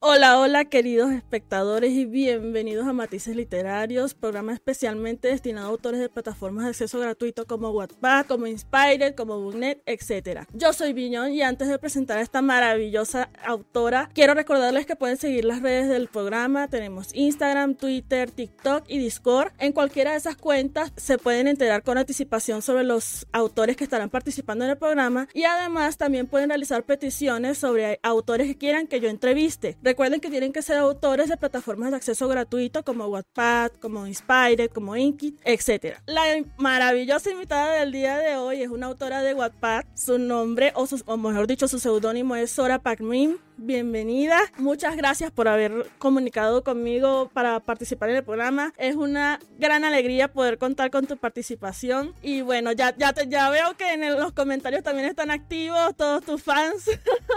Hola, hola queridos espectadores y bienvenidos a Matices Literarios, programa especialmente destinado a autores de plataformas de acceso gratuito como Wattpad, como Inspired, como Booknet, etc. Yo soy Viñón y antes de presentar a esta maravillosa autora, quiero recordarles que pueden seguir las redes del programa, tenemos Instagram, Twitter, TikTok y Discord. En cualquiera de esas cuentas se pueden enterar con anticipación sobre los autores que estarán participando en el programa y además también pueden realizar peticiones sobre autores que quieran que yo entreviste. Recuerden que tienen que ser autores de plataformas de acceso gratuito como Wattpad, como Inspired, como Inkit, etc. La maravillosa invitada del día de hoy es una autora de Wattpad. Su nombre, o, o mejor dicho, su seudónimo es Sora Pacmin bienvenida. Muchas gracias por haber comunicado conmigo para participar en el programa. Es una gran alegría poder contar con tu participación. Y bueno, ya, ya, te, ya veo que en los comentarios también están activos todos tus fans.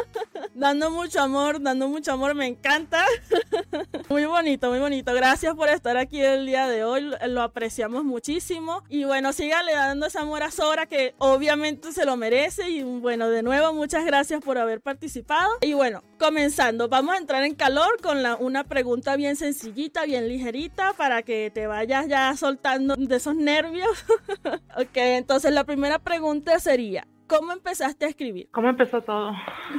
dando mucho amor, dando mucho amor, me encanta. muy bonito, muy bonito. Gracias por estar aquí el día de hoy. Lo apreciamos muchísimo. Y bueno, sígale dando ese amor a Sora que obviamente se lo merece. Y bueno, de nuevo, muchas gracias por haber participado. Y bueno, comenzando, vamos a entrar en calor con la, una pregunta bien sencillita, bien ligerita, para que te vayas ya soltando de esos nervios. ok, entonces la primera pregunta sería, ¿Cómo empezaste a escribir? ¿Cómo empezó todo?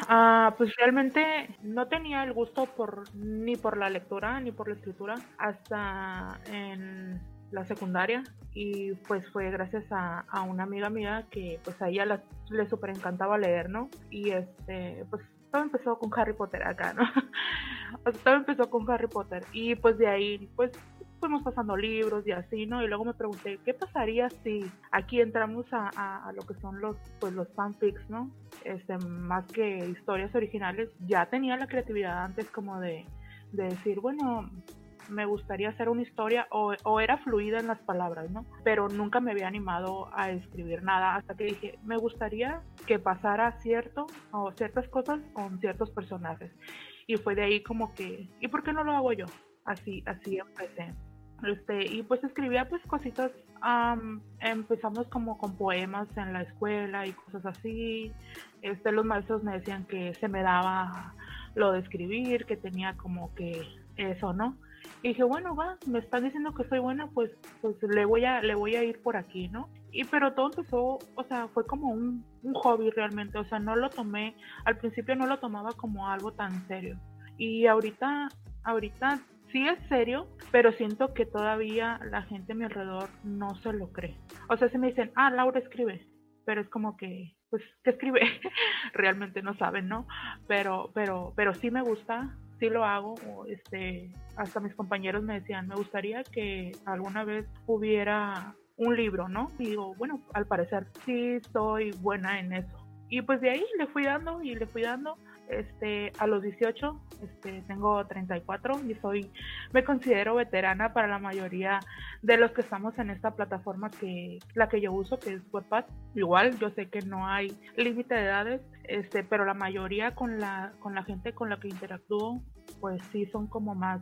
Ah, pues realmente no tenía el gusto por ni por la lectura ni por la escritura hasta en la secundaria y pues fue gracias a, una amiga mía que pues a ella le súper encantaba leer, ¿no? Y este, pues todo empezó con Harry Potter acá, ¿no? todo empezó con Harry Potter y pues de ahí pues fuimos pasando libros y así, ¿no? Y luego me pregunté, ¿qué pasaría si aquí entramos a, lo que son los, pues los fanfics, ¿no? Este, más que historias originales, ya tenía la creatividad antes como de, de decir, bueno, me gustaría hacer una historia o, era fluida en las palabras, ¿no? Pero nunca me había animado a escribir nada hasta que dije, me gustaría que pasara cierto o ciertas cosas con ciertos personajes. Y fue de ahí como que, ¿y por qué no lo hago yo? Así, así empecé. Este, y pues escribía pues cositas, empezamos como con poemas en la escuela y cosas así. Este, los maestros me decían que se me daba lo de escribir, que tenía como que eso, ¿no? Y dije, bueno, va, me están diciendo que soy buena, pues, pues le voy a, le voy a ir por aquí, ¿no? Y pero todo empezó, o sea, fue como un, un hobby realmente, o sea, no lo tomé, al principio no lo tomaba como algo tan serio. Y ahorita, ahorita sí es serio, pero siento que todavía la gente a mi alrededor no se lo cree. O sea, se me dicen, ah, Laura escribe, pero es como que, pues, ¿qué escribe? Realmente no saben, ¿no? Pero, pero, pero sí me gusta, sí lo hago. Este, hasta mis compañeros me decían, me gustaría que alguna vez hubiera un libro, ¿no? Y digo, bueno, al parecer sí soy buena en eso. Y pues de ahí le fui dando y le fui dando este, a los 18, este, tengo 34 y soy, me considero veterana para la mayoría de los que estamos en esta plataforma que la que yo uso, que es WordPad. Igual, yo sé que no hay límite de edades, este, pero la mayoría con la, con la gente con la que interactúo, pues sí son como más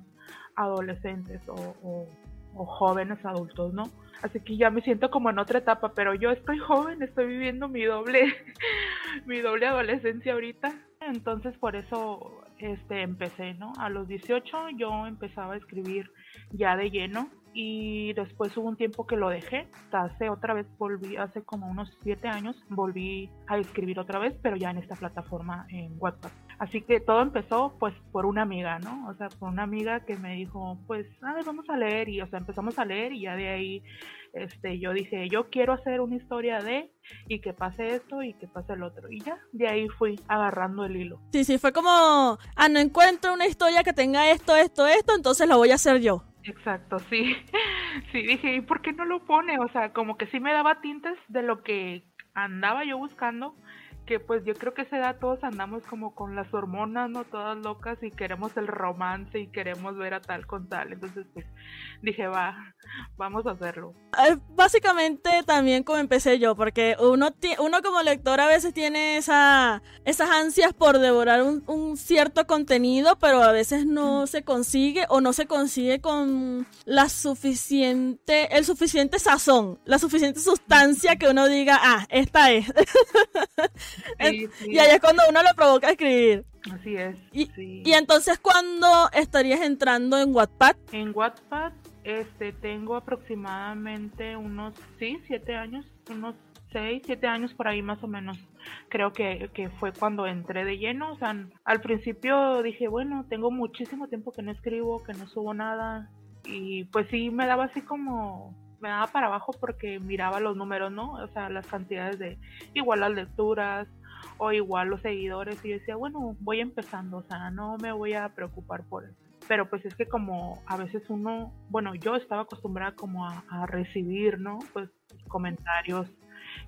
adolescentes o, o jóvenes adultos, ¿no? Así que ya me siento como en otra etapa, pero yo estoy joven, estoy viviendo mi doble, mi doble adolescencia ahorita entonces por eso este, empecé, ¿no? A los 18 yo empezaba a escribir ya de lleno y después hubo un tiempo que lo dejé, hace otra vez volví, hace como unos 7 años volví a escribir otra vez, pero ya en esta plataforma en WhatsApp. Así que todo empezó pues por una amiga, ¿no? O sea, por una amiga que me dijo, pues, a ver, vamos a leer y, o sea, empezamos a leer y ya de ahí, este, yo dije, yo quiero hacer una historia de y que pase esto y que pase el otro. Y ya, de ahí fui agarrando el hilo. Sí, sí, fue como, ah, no encuentro una historia que tenga esto, esto, esto, entonces lo voy a hacer yo. Exacto, sí. Sí, dije, ¿y por qué no lo pone? O sea, como que sí me daba tintes de lo que andaba yo buscando, que pues yo creo que esa edad todos andamos como con las hormonas, ¿no? Todas locas y queremos el romance y queremos ver a tal con tal. Entonces pues dije, va, vamos a hacerlo. Básicamente también como empecé yo, porque uno, uno como lector a veces tiene esa, esas ansias por devorar un, un cierto contenido, pero a veces no se consigue o no se consigue con la suficiente, el suficiente sazón, la suficiente sustancia que uno diga, ah, esta es. Y ahí es cuando uno lo provoca a escribir. Así es. Y, y entonces, ¿cuándo estarías entrando en Wattpad? En Wattpad este, tengo aproximadamente unos, sí, siete años, unos seis, siete años por ahí más o menos. Creo que, que, fue cuando entré de lleno. O sea, al principio dije, bueno, tengo muchísimo tiempo que no escribo, que no subo nada. Y pues sí, me daba así como, me daba para abajo porque miraba los números, ¿no? O sea, las cantidades de, igual las lecturas o igual los seguidores. Y decía, bueno, voy empezando, o sea, no me voy a preocupar por eso pero pues es que como a veces uno, bueno, yo estaba acostumbrada como a, recibir, ¿no? Pues comentarios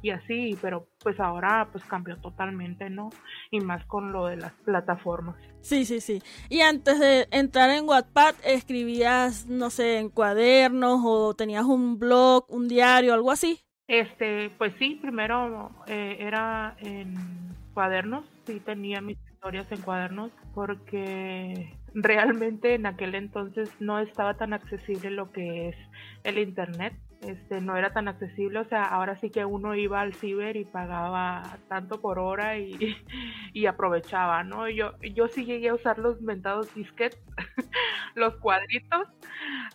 y así, pero pues ahora pues cambió totalmente, ¿no? Y más con lo de las plataformas. Sí, sí, sí. Y antes de entrar en Wattpad, escribías, no sé, en cuadernos o tenías un blog, un diario, algo así. Este, pues sí, primero eh, era en cuadernos, sí tenía mis historias en cuadernos porque realmente en aquel entonces no estaba tan accesible lo que es el internet este no era tan accesible, o sea, ahora sí que uno iba al ciber y pagaba tanto por hora y, y aprovechaba, ¿no? Yo, yo sí llegué a usar los inventados disquets, los cuadritos,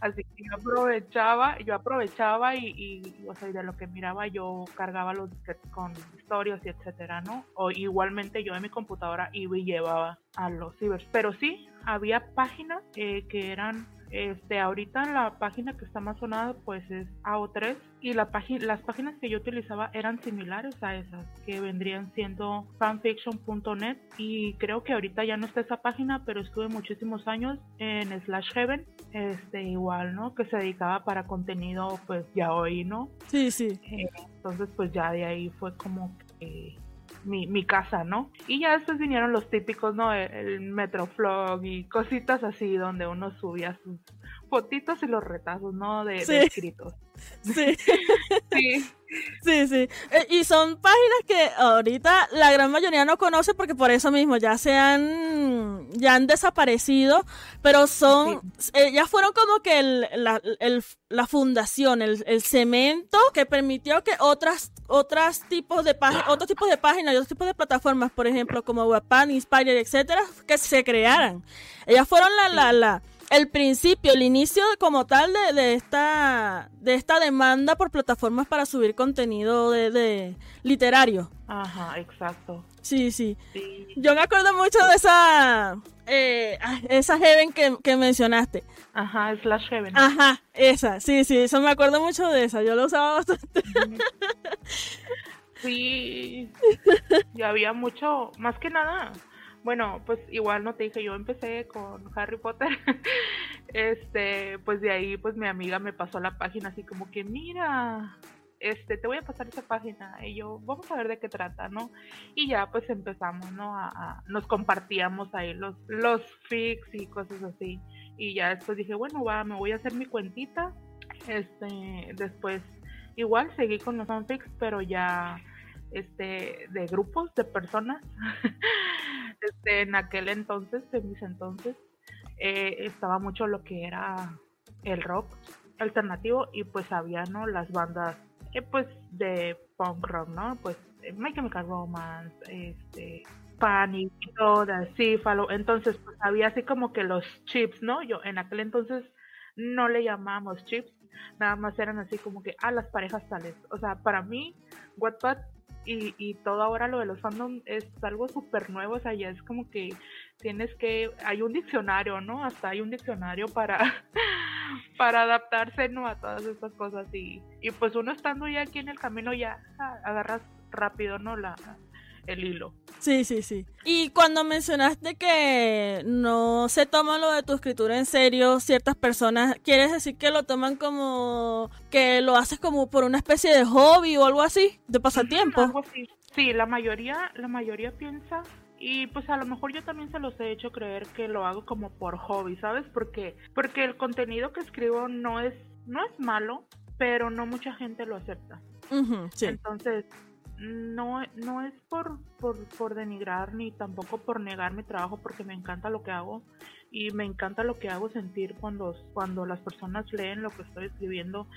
así que yo aprovechaba, yo aprovechaba y, y, o sea, de lo que miraba yo cargaba los disquets con historias y etcétera, ¿no? O igualmente yo en mi computadora iba y llevaba a los cibers, pero sí, había páginas eh, que eran este, ahorita la página que está más sonada pues es AO3 y la las páginas que yo utilizaba eran similares a esas que vendrían siendo fanfiction.net y creo que ahorita ya no está esa página pero estuve muchísimos años en Slash Heaven este igual no que se dedicaba para contenido pues ya hoy no sí sí. Eh, entonces pues ya de ahí fue como que mi, mi, casa, ¿no? Y ya después vinieron los típicos, ¿no? El, el Metroflog y cositas así donde uno subía sus fotitos y los retazos, ¿no? De, escritos. Sí. sí. Sí, sí. Eh, y son páginas que ahorita la gran mayoría no conoce porque por eso mismo ya se han, ya han desaparecido, pero son, eh, ya fueron como que el, la, el, la fundación, el, el, cemento que permitió que otras, otras tipos de páginas, otros tipos de páginas y otros tipos de plataformas, por ejemplo, como Webpan, Inspire, etcétera, que se crearan. Ellas fueron la, la, la el principio, el inicio como tal de, de, esta de esta demanda por plataformas para subir contenido de, de literario. Ajá, exacto. Sí, sí, Yo me acuerdo mucho de esa eh, esa Heaven que, que, mencionaste. Ajá, Slash Heaven. Ajá, esa, sí, sí, eso me acuerdo mucho de esa. Yo lo usaba bastante. Sí, y había mucho, más que nada, bueno, pues igual no te dije, yo empecé con Harry Potter. este, pues de ahí, pues mi amiga me pasó la página así como que, mira, este, te voy a pasar esa página. Y yo, vamos a ver de qué trata, ¿no? Y ya pues empezamos, ¿no? A, nos compartíamos ahí los, los fics y cosas así. Y ya después dije, bueno, va, me voy a hacer mi cuentita. Este, después, igual seguí con los fanfics, pero ya este, de grupos de personas. este, en aquel entonces, en mis entonces, eh, estaba mucho lo que era el rock alternativo y pues había, ¿no? Las bandas, eh, pues, de punk rock, ¿no? Pues, eh, My Chemical Romance, este, Panic sí, follow. Entonces, pues había así como que los chips, ¿no? Yo en aquel entonces no le llamábamos chips, nada más eran así como que a ah, las parejas tales. O sea, para mí, Wattpad y, y todo ahora lo de los fandom es algo súper nuevo, o sea, ya es como que tienes que, hay un diccionario, ¿no? Hasta hay un diccionario para, para adaptarse, ¿no? A todas estas cosas y, y pues uno estando ya aquí en el camino ya agarras rápido, ¿no? La, el hilo. Sí, sí, sí. Y cuando mencionaste que no se toma lo de tu escritura en serio, ciertas personas, ¿quieres decir que lo toman como que lo haces como por una especie de hobby o algo así, de pasatiempo? algo así. Sí, la mayoría, la mayoría piensa y pues a lo mejor yo también se los he hecho creer que lo hago como por hobby, ¿sabes? Porque porque el contenido que escribo no es no es malo, pero no mucha gente lo acepta. sí. Entonces, no, no es por, por, por, denigrar ni tampoco por negar mi trabajo porque me encanta lo que hago. Y me encanta lo que hago sentir cuando, cuando las personas leen lo que estoy escribiendo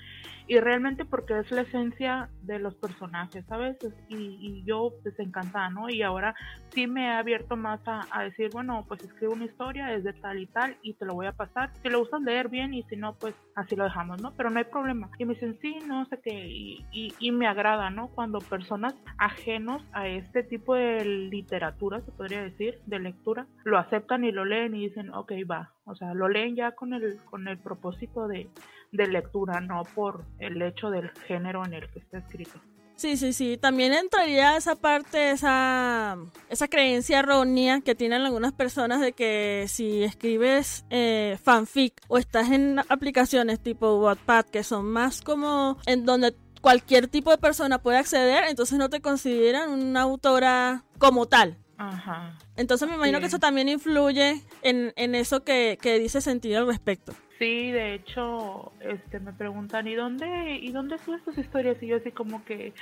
y realmente porque es la esencia de los personajes, ¿sabes? Y, y yo pues encantada, ¿no? Y ahora sí me he abierto más a, a, decir, bueno, pues escribo una historia, es de tal y tal y te lo voy a pasar. Si le gusta leer bien y si no, pues así lo dejamos, ¿no? Pero no hay problema. Y me dicen, sí, no sé qué, y, y, y me agrada, ¿no? Cuando personas ajenos a este tipo de literatura, se podría decir, de lectura, lo aceptan y lo leen y dicen, ok, va. O sea, lo leen ya con el, con el propósito de, de lectura, no por el hecho del género en el que está escrito. Sí, sí, sí. También entraría esa parte, esa, esa creencia errónea que tienen algunas personas de que si escribes eh, fanfic o estás en aplicaciones tipo Wattpad que son más como en donde cualquier tipo de persona puede acceder, entonces no te consideran una autora como tal. Ajá. Entonces me imagino Sí. que eso también influye en, en eso que, que dice sentir al respecto. Sí, de hecho, este, me preguntan, ¿y dónde, y dónde subes tus historias? Y yo así como que,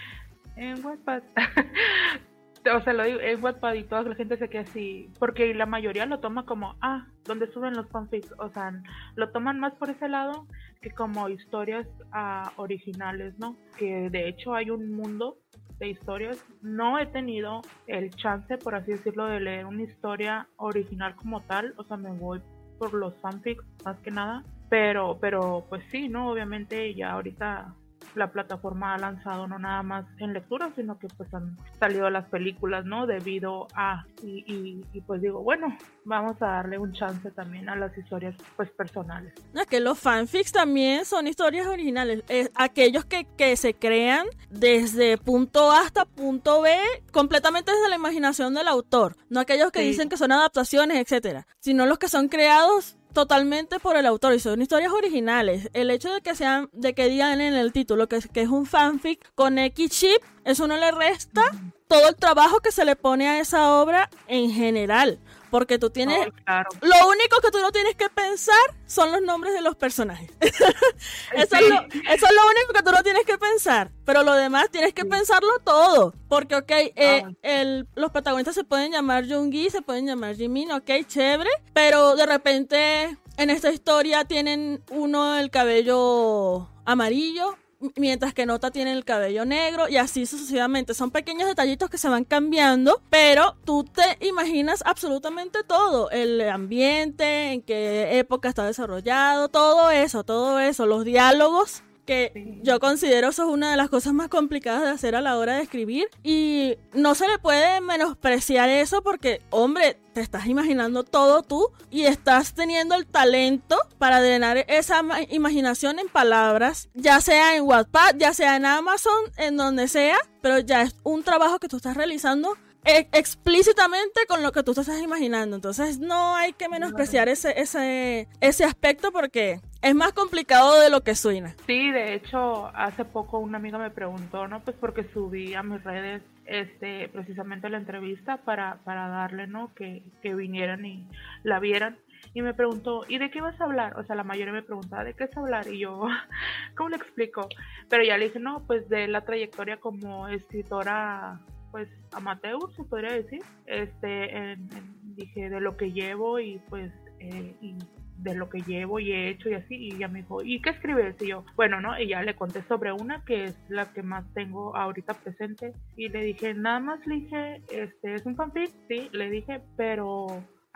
en Wattpad. o sea, lo digo, en Wattpad y toda la gente se queda así, porque la mayoría lo toma como, ah, donde suben los fanfics, o sea, lo toman más por ese lado que como historias ah, originales, ¿no? Que de hecho hay un mundo de historias. No he tenido el chance, por así decirlo, de leer una historia original como tal, o sea, me voy por los fanfics más que nada. Pero, pero pues sí, ¿no? Obviamente ya ahorita la plataforma ha lanzado no nada más en lectura, sino que pues han salido las películas, ¿no? Debido a, y, y, y, pues digo, bueno, vamos a darle un chance también a las historias pues personales. No, es que los fanfics también son historias originales. Eh, aquellos que, que se crean desde punto A hasta punto B, completamente desde la imaginación del autor. No aquellos que Sí. dicen que son adaptaciones, etcétera, sino los que son creados totalmente por el autor y son historias originales. El hecho de que sean, de que digan en el título que, es- que es un fanfic con X chip, eso no le resta todo el trabajo que se le pone a esa obra en general. Porque tú tienes, claro. lo único que tú no tienes que pensar son los nombres de los personajes. eso, es lo, eso es lo único que tú no tienes que pensar. Pero lo demás tienes que Sí. pensarlo todo. Porque, ok, eh, Ah. el, los protagonistas se pueden llamar Jungi, se pueden llamar Jimin, ok, chévere. Pero de repente en esta historia tienen uno el cabello amarillo. Mientras que Nota tiene el cabello negro y así sucesivamente. Son pequeños detallitos que se van cambiando, pero tú te imaginas absolutamente todo. El ambiente, en qué época está desarrollado, todo eso, todo eso. Los diálogos que Sí. yo considero eso es una de las cosas más complicadas de hacer a la hora de escribir y no se le puede menospreciar eso porque, hombre, te estás imaginando todo tú y estás teniendo el talento para drenar esa ma- imaginación en palabras, ya sea en Wattpad, ya sea en Amazon, en donde sea, pero ya es un trabajo que tú estás realizando e- explícitamente con lo que tú te estás imaginando. Entonces no hay que menospreciar ese, ese, ese aspecto porque es más complicado de lo que suena. Sí, de hecho, hace poco una amiga me preguntó, ¿no? Pues porque subí a mis redes este precisamente la entrevista para, para darle, ¿no? Que, que vinieran y la vieran. Y me preguntó, ¿y de qué vas a hablar? O sea, la mayoría me preguntaba, ¿de qué vas hablar? Y yo, ¿cómo le explico? Pero ya le dije, no, pues de la trayectoria como escritora, pues amateur, se podría decir. Este, en- dije, de lo que llevo y pues, eh, y de lo que llevo y he hecho y así, y ella me dijo, ¿y qué escribes? Y yo, bueno, ¿no? Y ya le conté sobre una que es la que más tengo ahorita presente, y le dije, nada más le dije, este, es un fanfic, sí, le dije, pero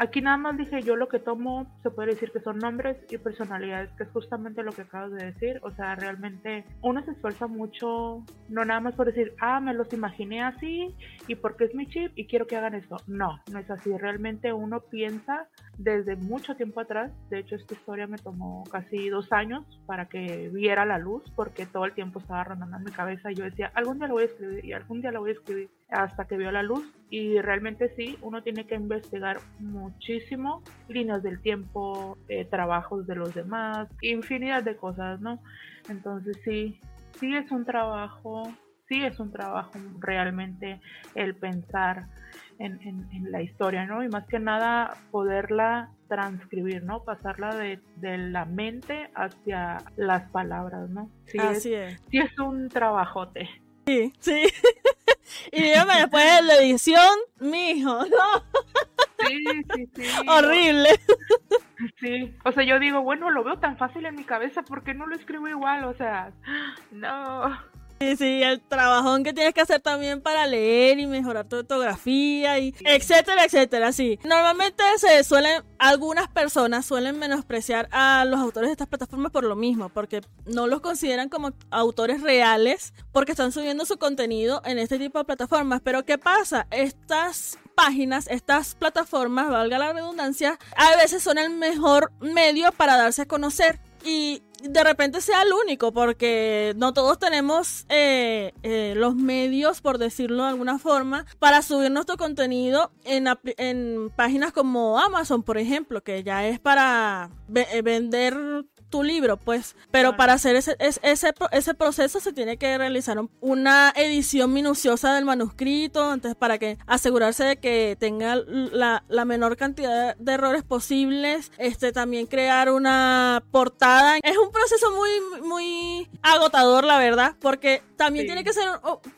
aquí nada más dije, yo lo que tomo, se puede decir que son nombres y personalidades, que es justamente lo que acabas de decir, o sea, realmente uno se esfuerza mucho, no nada más por decir, ah, me los imaginé así, y porque es mi chip, y quiero que hagan esto, no, no es así, realmente uno piensa desde mucho tiempo atrás. De hecho, esta historia me tomó casi dos años para que viera la luz, porque todo el tiempo estaba rondando en mi cabeza y yo decía, algún día lo voy a escribir y algún día lo voy a escribir hasta que vio la luz. Y realmente sí, uno tiene que investigar muchísimo líneas del tiempo, eh, trabajos de los demás, infinidad de cosas, ¿no? Entonces sí, sí es un trabajo, sí es un trabajo realmente el pensar en, en, en, la historia, ¿no? Y más que nada poderla transcribir, ¿no? Pasarla de, de la mente hacia las palabras, ¿no? Sí Así es, es. Sí es un trabajote. Sí, sí. y dígame después de la edición, mijo, ¿no? Sí, sí, sí. Horrible. Sí, o sea, yo digo, bueno, lo veo tan fácil en mi cabeza, ¿por qué no lo escribo igual? O sea, no. Sí, sí, el trabajón que tienes que hacer también para leer y mejorar tu ortografía y etcétera, etcétera, sí. Normalmente se suelen, algunas personas suelen menospreciar a los autores de estas plataformas por lo mismo, porque no los consideran como autores reales, porque están subiendo su contenido en este tipo de plataformas. Pero ¿qué pasa? Estas páginas, estas plataformas, valga la redundancia, a veces son el mejor medio para darse a conocer y de repente sea el único, porque no todos tenemos eh, eh, los medios, por decirlo de alguna forma, para subir nuestro contenido en, en páginas como Amazon, por ejemplo, que ya es para eh, vender tu libro, pues. Pero para hacer ese, ese, ese proceso se tiene que realizar una edición minuciosa del manuscrito, entonces para que asegurarse de que tenga la, la menor cantidad de errores posibles, este también crear una portada. Es un proceso muy, muy agotador, la verdad, porque también tiene que ser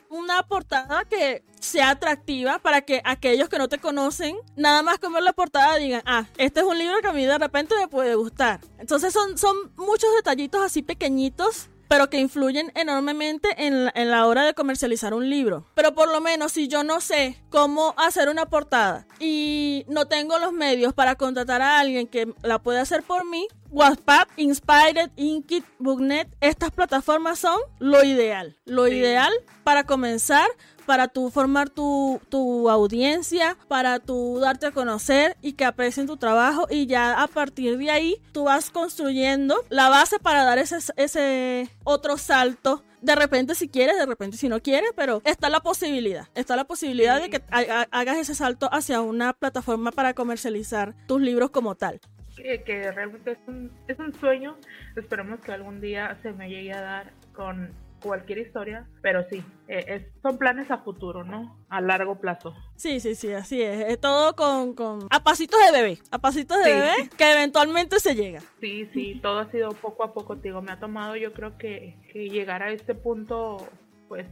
una portada que sea atractiva para que aquellos que no te conocen, nada más con ver la portada digan, ah, este es un libro que a mí de repente me puede gustar. Entonces son, son muchos detallitos así pequeñitos pero que influyen enormemente en en la, hora de comercializar un libro. Pero por lo menos si yo no sé cómo hacer una portada y no tengo los medios para contratar a alguien que la pueda hacer por mí, Wattpad, Inspired, Inkit, Booknet, estas plataformas son lo ideal. Lo ideal para comenzar, para tú formar tu, tu, audiencia, para tú darte a conocer y que aprecien tu trabajo y ya a partir de ahí tú vas construyendo la base para dar ese, ese otro salto. De repente si quieres, de repente si no quieres, pero está la posibilidad, está la posibilidad de que hagas ese salto hacia una plataforma para comercializar tus libros como tal que, realmente es un, es un sueño. Esperemos que algún día se me llegue a dar con cualquier historia, pero sí, eh, son planes a futuro, ¿no? A largo plazo. Sí, sí, sí, así es. Es todo con, con... a pasitos de bebé, a pasitos de bebé que eventualmente se llega. Sí, sí, todo ha sido poco a poco, digo, me ha tomado yo creo que, que llegar a este punto, pues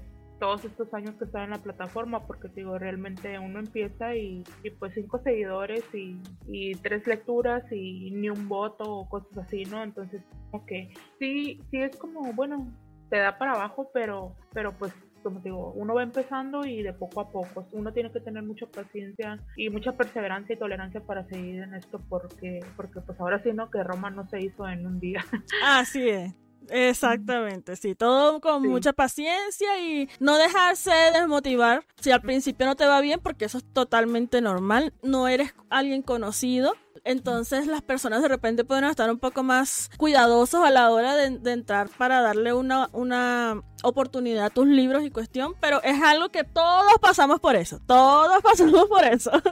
todos estos años que estaba en la plataforma, porque digo, realmente uno empieza y, pues cinco seguidores y, y, tres lecturas y ni un voto o cosas así, ¿no? Entonces, como que sí, sí es como, bueno, te da para abajo, pero, pero pues como digo, uno va empezando y de poco a poco. Uno tiene que tener mucha paciencia y mucha perseverancia y tolerancia para seguir en esto porque, porque pues ahora sí, ¿no? Que Roma no se hizo en un día. Así es. Exactamente, sí, todo con mucha paciencia y no dejarse desmotivar. Si al principio no te va bien porque eso es totalmente normal, no eres alguien conocido, entonces las personas de repente pueden estar un poco más cuidadosos a la hora de, entrar para darle una, una oportunidad a tus libros y cuestión, pero es algo que todos pasamos por eso, todos pasamos por eso.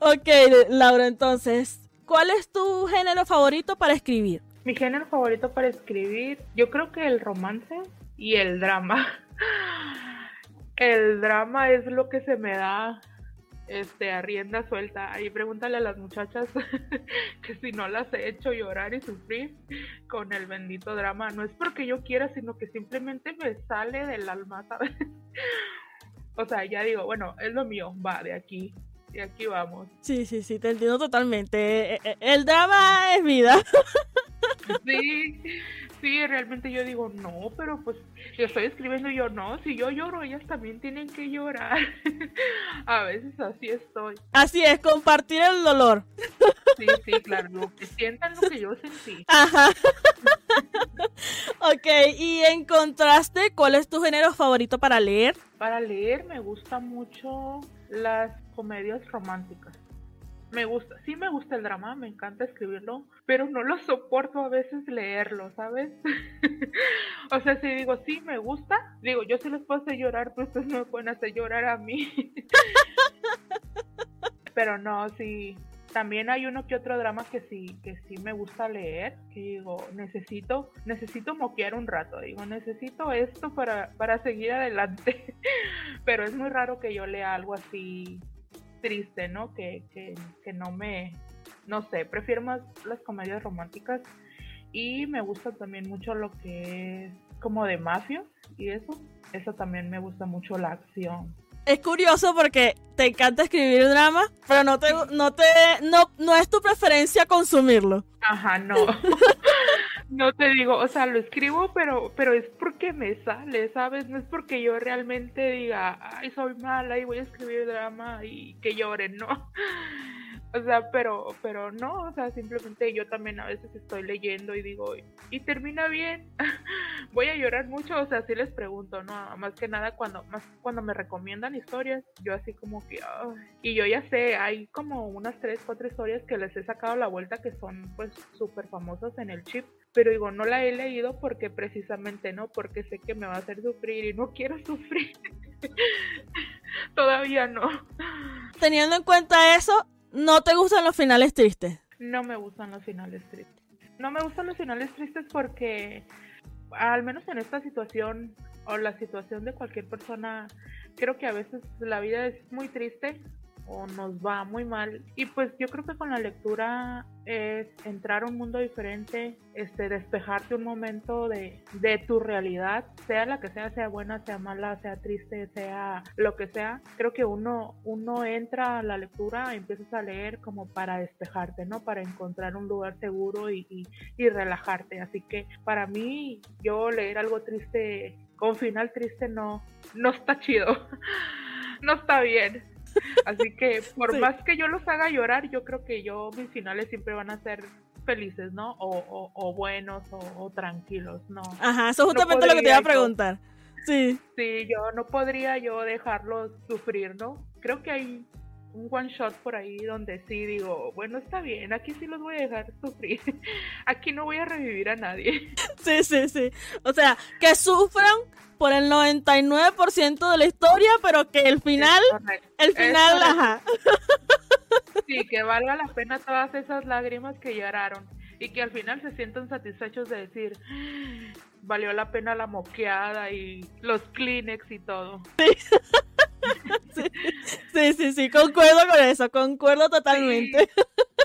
ok, Laura, entonces, ¿Cuál es tu género favorito para escribir? Mi género favorito para escribir, yo creo que el romance y el drama. El drama es lo que se me da este a rienda suelta. Ahí pregúntale a las muchachas que si no las he hecho llorar y sufrir con el bendito drama. No es porque yo quiera, sino que simplemente me sale del alma, ¿sabes? O sea, ya digo, bueno, es lo mío, va de aquí y aquí vamos. Sí, sí, sí, te entiendo totalmente. E, e, el drama es vida. Sí, sí, realmente yo digo, no, pero pues yo estoy escribiendo yo, no, si yo lloro, ellas también tienen que llorar. A veces así estoy. Así es, compartir el dolor. Sí, sí, claro, que sientan lo que yo sentí. Ajá. ok, y en contraste, ¿cuál es tu género favorito para leer? Para leer me gusta mucho las comedias románticas. Me gusta, sí me gusta el drama, me encanta escribirlo, pero no lo soporto a veces leerlo, ¿sabes? o sea, si digo, sí me gusta, digo, yo sí les puedo hacer llorar, pero ustedes no me pueden hacer llorar a mí. pero no, sí, también hay uno que otro drama que sí, que sí me gusta leer, que digo, necesito, necesito moquear un rato, digo, necesito esto para, para seguir adelante. Pero es muy raro que yo lea algo así triste, ¿no? Que, que, que no me, no sé, prefiero más las comedias románticas y me gusta también mucho lo que es como de mafios y eso, eso también me gusta mucho la acción. es curioso porque te encanta escribir drama, pero no te, no te, no, no es tu preferencia consumirlo. Ajá, no. no te digo, o sea, lo escribo, pero, pero es porque me sale, ¿sabes? No es porque yo realmente diga, ay, soy mala y voy a escribir drama y que lloren, no. O sea, pero, pero no, o sea, simplemente yo también a veces estoy leyendo y digo, y termina bien, voy a llorar mucho, o sea, sí les pregunto, ¿no? Más que nada cuando, más cuando me recomiendan historias, yo así como que, y yo ya sé, hay como unas tres, cuatro historias que les he sacado la vuelta que son pues súper famosas en el chip, pero digo, no la he leído porque precisamente no, porque sé que me va a hacer sufrir y no quiero sufrir. Todavía no. Teniendo en cuenta eso, ¿No te gustan los finales tristes? No me gustan los finales tristes. No me gustan los finales tristes porque, al menos en esta situación o la situación de cualquier persona, creo que a veces la vida es muy triste o nos va muy mal. Y pues yo creo que con la lectura es entrar a un mundo diferente, este, despejarte un momento de, de, tu realidad, sea la que sea, sea buena, sea mala, sea triste, sea lo que sea. Creo que uno, uno entra a la lectura, empiezas a leer como para despejarte, ¿no? Para encontrar un lugar seguro y, y, y relajarte. Así que para mí, yo leer algo triste con final triste no, no está chido. no está bien. Así que por más que yo los haga llorar, yo creo que yo mis finales siempre van a ser felices, ¿no? O, o, buenos o, tranquilos, ¿no? Ajá, eso es justamente lo que te iba a preguntar. sí. Sí, yo no podría yo dejarlos sufrir, ¿no? Creo que hay un one shot por ahí donde sí digo, bueno, está bien, aquí sí los voy a dejar sufrir. aquí no voy a revivir a nadie. Sí, sí, sí. O sea, que sufran por el 99% de la historia, pero que el final, el final, ajá. Sí, que valga la pena todas esas lágrimas que lloraron y que al final se sientan satisfechos de decir, valió la pena la moqueada y los Kleenex y todo. Sí, sí, sí, concuerdo con eso, concuerdo totalmente.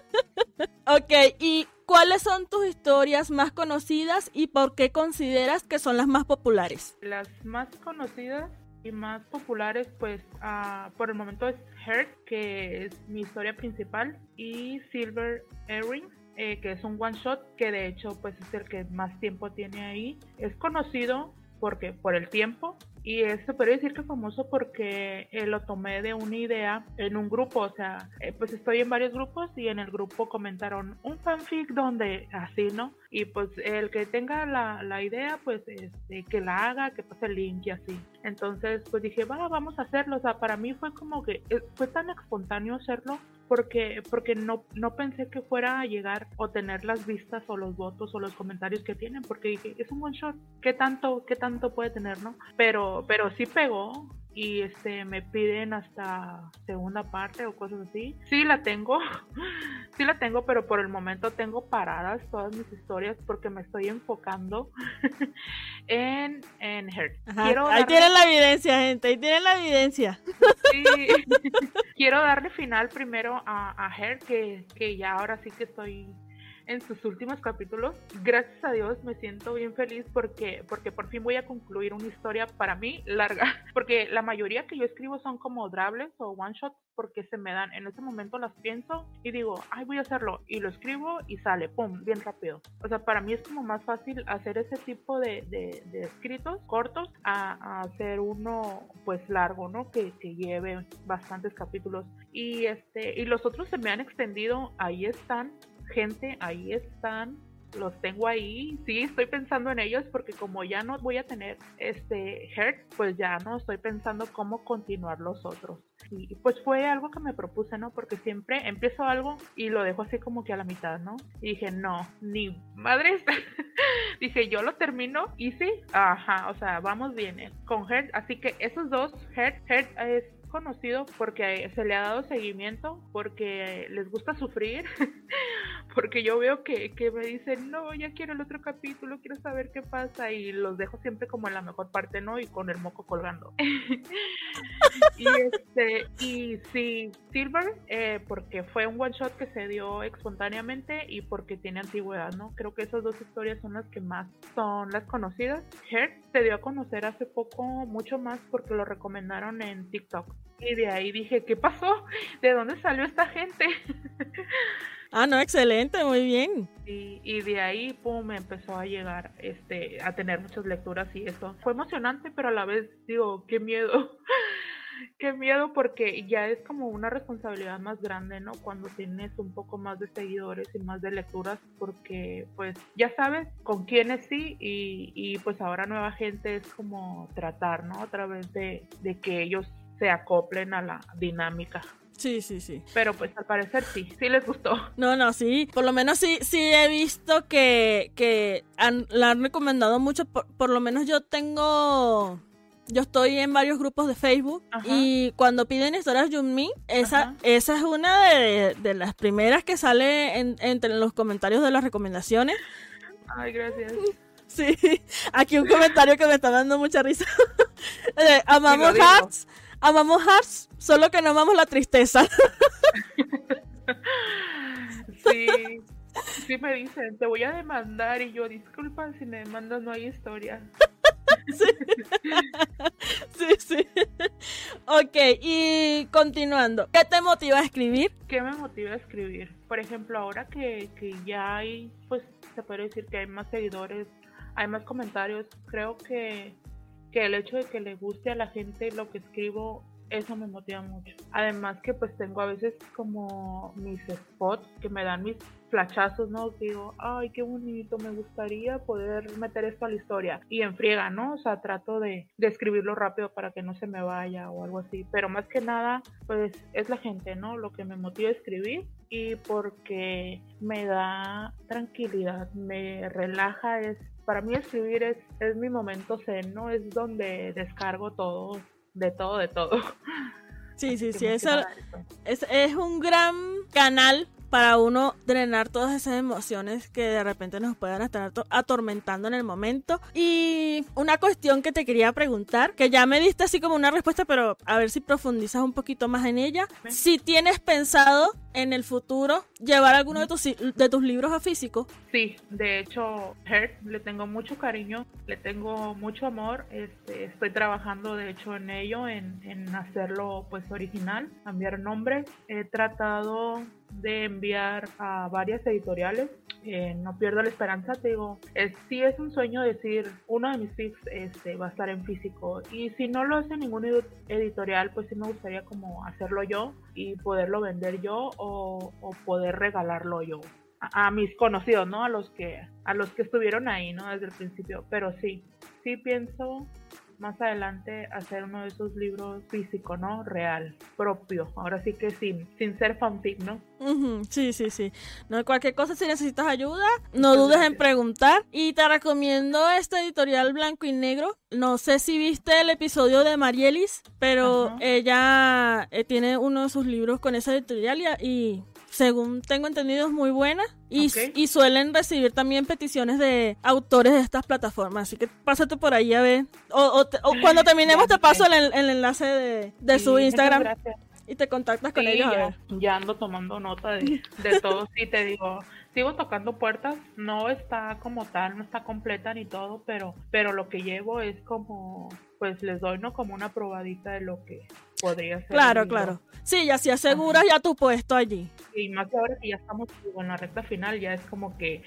ok, y ¿Cuáles son tus historias más conocidas y por qué consideras que son las más populares? Las más conocidas y más populares, pues uh, por el momento es Heart, que es mi historia principal, y Silver Earring, eh, que es un one shot, que de hecho pues es el que más tiempo tiene ahí. Es conocido porque por el tiempo y se podría decir que famoso porque eh, lo tomé de una idea en un grupo, o sea, eh, pues estoy en varios grupos y en el grupo comentaron un fanfic donde así, ¿no? Y pues el que tenga la, la idea, pues este, que la haga, que pase el link y así. Entonces, pues dije, va, vamos a hacerlo, o sea, para mí fue como que eh, fue tan espontáneo hacerlo porque, porque no, no pensé que fuera a llegar o tener las vistas o los votos o los comentarios que tienen, porque dije, es un one shot, ¿qué tanto, qué tanto puede tener, no? Pero, pero sí pegó, y este me piden hasta segunda parte o cosas así. Sí la tengo, sí la tengo, pero por el momento tengo paradas todas mis historias porque me estoy enfocando en, en Heart. ahí tienen la evidencia, gente, ahí tienen la evidencia. Sí. Quiero darle final primero a, a Heart, que, que ya ahora sí que estoy en sus últimos capítulos. Gracias a Dios me siento bien feliz porque, porque por fin voy a concluir una historia para mí larga. Porque la mayoría que yo escribo son como drables o one shots porque se me dan. En ese momento las pienso y digo, ay, voy a hacerlo. Y lo escribo y sale, pum, bien rápido. O sea, para mí es como más fácil hacer ese tipo de, de, escritos cortos a, hacer uno pues largo, ¿no? Que, que lleve bastantes capítulos. Y este, y los otros se me han extendido, ahí están, gente, ahí están, los tengo ahí, sí, estoy pensando en ellos porque como ya no voy a tener este Heart, pues ya no estoy pensando cómo continuar los otros. Y pues fue algo que me propuse, ¿no? Porque siempre empiezo algo y lo dejo así como que a la mitad, ¿no? Y dije, no, ni madres. dije, yo lo termino y sí, ajá, o sea, vamos bien ¿eh? con Heart. Así que esos dos, Heart, Heart es conocido porque se le ha dado seguimiento, porque les gusta sufrir, porque yo veo que, que me dicen, no, ya quiero el otro capítulo, quiero saber qué pasa, y los dejo siempre como en la mejor parte, ¿no? Y con el moco colgando. y este, y sí, Silver, eh, porque fue un one shot que se dio espontáneamente y porque tiene antigüedad, ¿no? Creo que esas dos historias son las que más son las conocidas. Heart se dio a conocer hace poco mucho más porque lo recomendaron en TikTok. Y de ahí dije, ¿qué pasó? ¿De dónde salió esta gente? Ah, no, excelente, muy bien. Y, y, de ahí, pum, me empezó a llegar, este, a tener muchas lecturas y eso. Fue emocionante, pero a la vez digo, qué miedo. qué miedo porque ya es como una responsabilidad más grande, ¿no? Cuando tienes un poco más de seguidores y más de lecturas, porque pues ya sabes con quiénes sí y, y pues ahora nueva gente es como tratar, ¿no? A través de, de que ellos se acoplen a la dinámica. Sí, sí, sí. Pero pues al parecer sí, sí les gustó. No, no, sí. Por lo menos sí, sí he visto que, que han, la han recomendado mucho. Por, por lo menos yo tengo yo estoy en varios grupos de Facebook Ajá. y cuando piden historias Yunmi, esa, esa es una de, de, las primeras que sale en, entre los comentarios de las recomendaciones. Ay, gracias. Sí, aquí un comentario que me está dando mucha risa. eh, amamos Hearts, amamos Hearts, solo que no amamos la tristeza. sí, sí me dicen, te voy a demandar y yo, disculpa, si me demandas no hay historia. Sí. sí, sí. Ok, y continuando. ¿Qué te motiva a escribir? ¿Qué me motiva a escribir? Por ejemplo, ahora que, que ya hay, pues se puede decir que hay más seguidores, hay más comentarios, creo que, que el hecho de que le guste a la gente lo que escribo eso me motiva mucho. Además que pues tengo a veces como mis spots que me dan mis flachazos, ¿no? Digo, ay, qué bonito, me gustaría poder meter esto a la historia. Y en friega, ¿no? O sea, trato de, de escribirlo rápido para que no se me vaya o algo así. Pero más que nada, pues es la gente, ¿no? Lo que me motiva a escribir y porque me da tranquilidad, me relaja, es para mí escribir es, es mi momento zen, ¿no? Es donde descargo todo, de todo, de todo. Sí, sí, sí, eso es, es un gran canal para uno drenar todas esas emociones que de repente nos puedan estar atormentando en el momento. Y una cuestión que te quería preguntar, que ya me diste así como una respuesta, pero a ver si profundizas un poquito más en ella. Si tienes pensado en el futuro llevar alguno de tus, de tus libros a físico. Sí, de hecho, Heart le tengo mucho cariño, le tengo mucho amor. Este, estoy trabajando de hecho en ello, en, en hacerlo pues original, cambiar nombre. He tratado de enviar a varias editoriales. Eh, no pierdo la esperanza, te digo, es, sí es un sueño decir, uno de mis fics este, va a estar en físico. Y si no lo hace ningún editorial, pues sí me gustaría como hacerlo yo y poderlo vender yo o, o poder regalarlo yo. A, a, mis conocidos, ¿no? A los que a los que estuvieron ahí, ¿no? Desde el principio. Pero sí, sí pienso más adelante hacer uno de esos libros físico, ¿no? Real, propio. Ahora sí que sin, sin ser fanfic, ¿no? Uh -huh, sí, sí, sí. No, cualquier cosa, si necesitas ayuda, no dudes en preguntar. Y te recomiendo este editorial blanco y negro. No sé si viste el episodio de Marielis, pero Ajá. ella eh, tiene uno de sus libros con esa editorial y, y según tengo entendido, es muy buena. Y, okay. y, suelen recibir también peticiones de autores de estas plataformas. Así que pásate por ahí a ver. O, o, te, o cuando terminemos, te paso el, el enlace de, de sí, su Instagram. Y te contactas con sí, ellos. Ya, ya, ando tomando nota de, de todo. sí, te digo, sigo tocando puertas. No está como tal, no está completa ni todo, pero, pero lo que llevo es como, pues les doy, ¿no? Como una probadita de lo que podría ser. Claro, claro. Sí, y así aseguras Ajá. ya tu puesto allí. Y más que ahora que ya estamos en la recta final, ya es como que,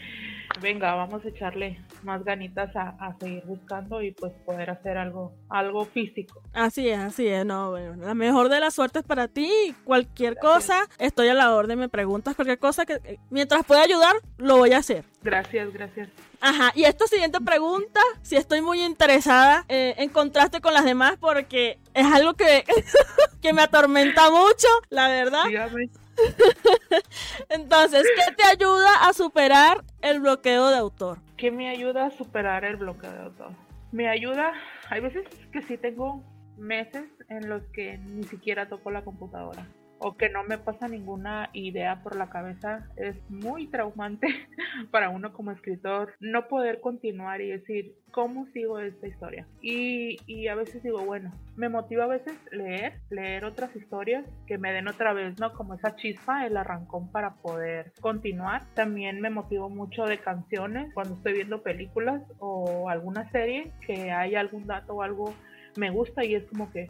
venga, vamos a echarle más ganitas a, a seguir buscando y pues poder hacer algo, algo físico. Así es, así es, no, bueno, la mejor de las suertes para ti, cualquier Gracias. cosa, estoy a la orden, me preguntas cualquier cosa que eh, mientras pueda ayudar, lo voy a hacer. Gracias, gracias. Ajá, y esta siguiente pregunta, si estoy muy interesada eh, en contraste con las demás, porque es algo que, que me atormenta mucho, la verdad. Dígame. Entonces, ¿qué te ayuda a superar el bloqueo de autor? ¿Qué me ayuda a superar el bloqueo de autor? Me ayuda, hay veces que sí tengo meses en los que ni siquiera toco la computadora o que no me pasa ninguna idea por la cabeza, es muy traumante para uno como escritor no poder continuar y decir, ¿cómo sigo esta historia? Y, y a veces digo, bueno, me motiva a veces leer, leer otras historias que me den otra vez, ¿no? Como esa chispa, el arrancón para poder continuar. También me motivo mucho de canciones cuando estoy viendo películas o alguna serie que hay algún dato o algo me gusta y es como que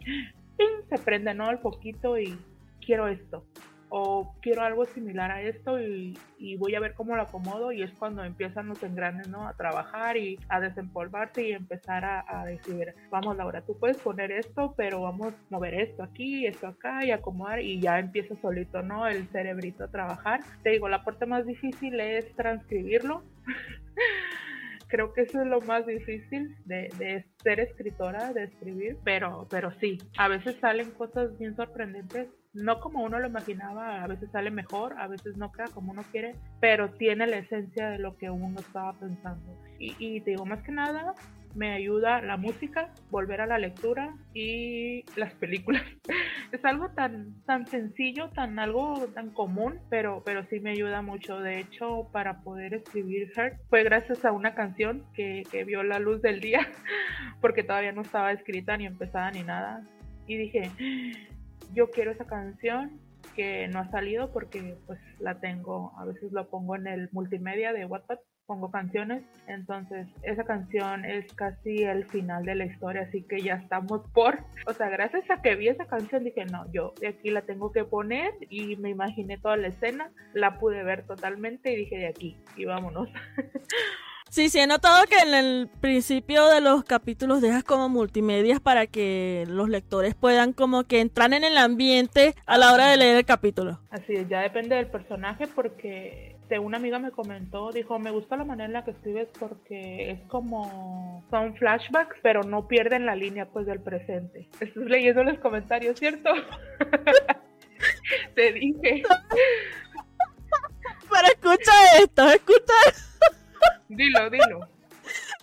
se prende, ¿no? El poquito y quiero esto o quiero algo similar a esto y, voy a ver cómo lo acomodo y es cuando empiezan los engranes, ¿no? A trabajar y a desempolvarse y empezar a, decir, vamos Laura, tú puedes poner esto, pero vamos a mover esto aquí, esto acá y acomodar y ya empieza solito, ¿no? El cerebrito a trabajar. Te digo, la parte más difícil es transcribirlo. creo que eso es lo más difícil de, de, ser escritora, de escribir, pero, pero sí, a veces salen cosas bien sorprendentes no como uno lo imaginaba, a veces sale mejor, a veces no queda como uno quiere, pero tiene la esencia de lo que uno estaba pensando. Y, te digo, más que nada, me ayuda la música, volver a la lectura y las películas. es algo tan, tan sencillo, tan algo tan común, pero, pero sí me ayuda mucho. De hecho, para poder escribir Heart fue gracias a una canción que, que vio la luz del día, porque todavía no estaba escrita ni empezada ni nada. Y dije, yo quiero esa canción que no ha salido porque pues la tengo, a veces lo pongo en el multimedia de WhatsApp, pongo canciones, entonces esa canción es casi el final de la historia, así que ya estamos por, o sea, gracias a que vi esa canción dije, no, yo de aquí la tengo que poner y me imaginé toda la escena, la pude ver totalmente y dije de aquí y vámonos. Sí, sí, he notado que en el principio de los capítulos dejas como multimedias para que los lectores puedan como que entrar en el ambiente a la hora de leer el capítulo. Así es, ya depende del personaje porque una amiga me comentó, dijo, me gusta la manera en la que escribes porque es como, son flashbacks, pero no pierden la línea pues del presente. Estás leyendo los comentarios, ¿cierto? Te dije. Pero escucha esto, escucha Dilo, dilo.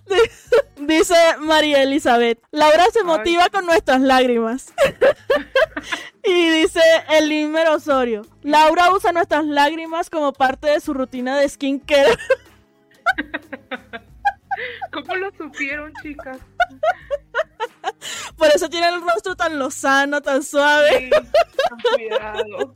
Dice María Elizabeth, Laura se motiva con nuestras lágrimas. y dice Elimer Osorio, Laura usa nuestras lágrimas como parte de su rutina de skincare. ¿Cómo lo supieron, chicas? Por eso tiene el rostro tan lozano, tan suave. cuidado.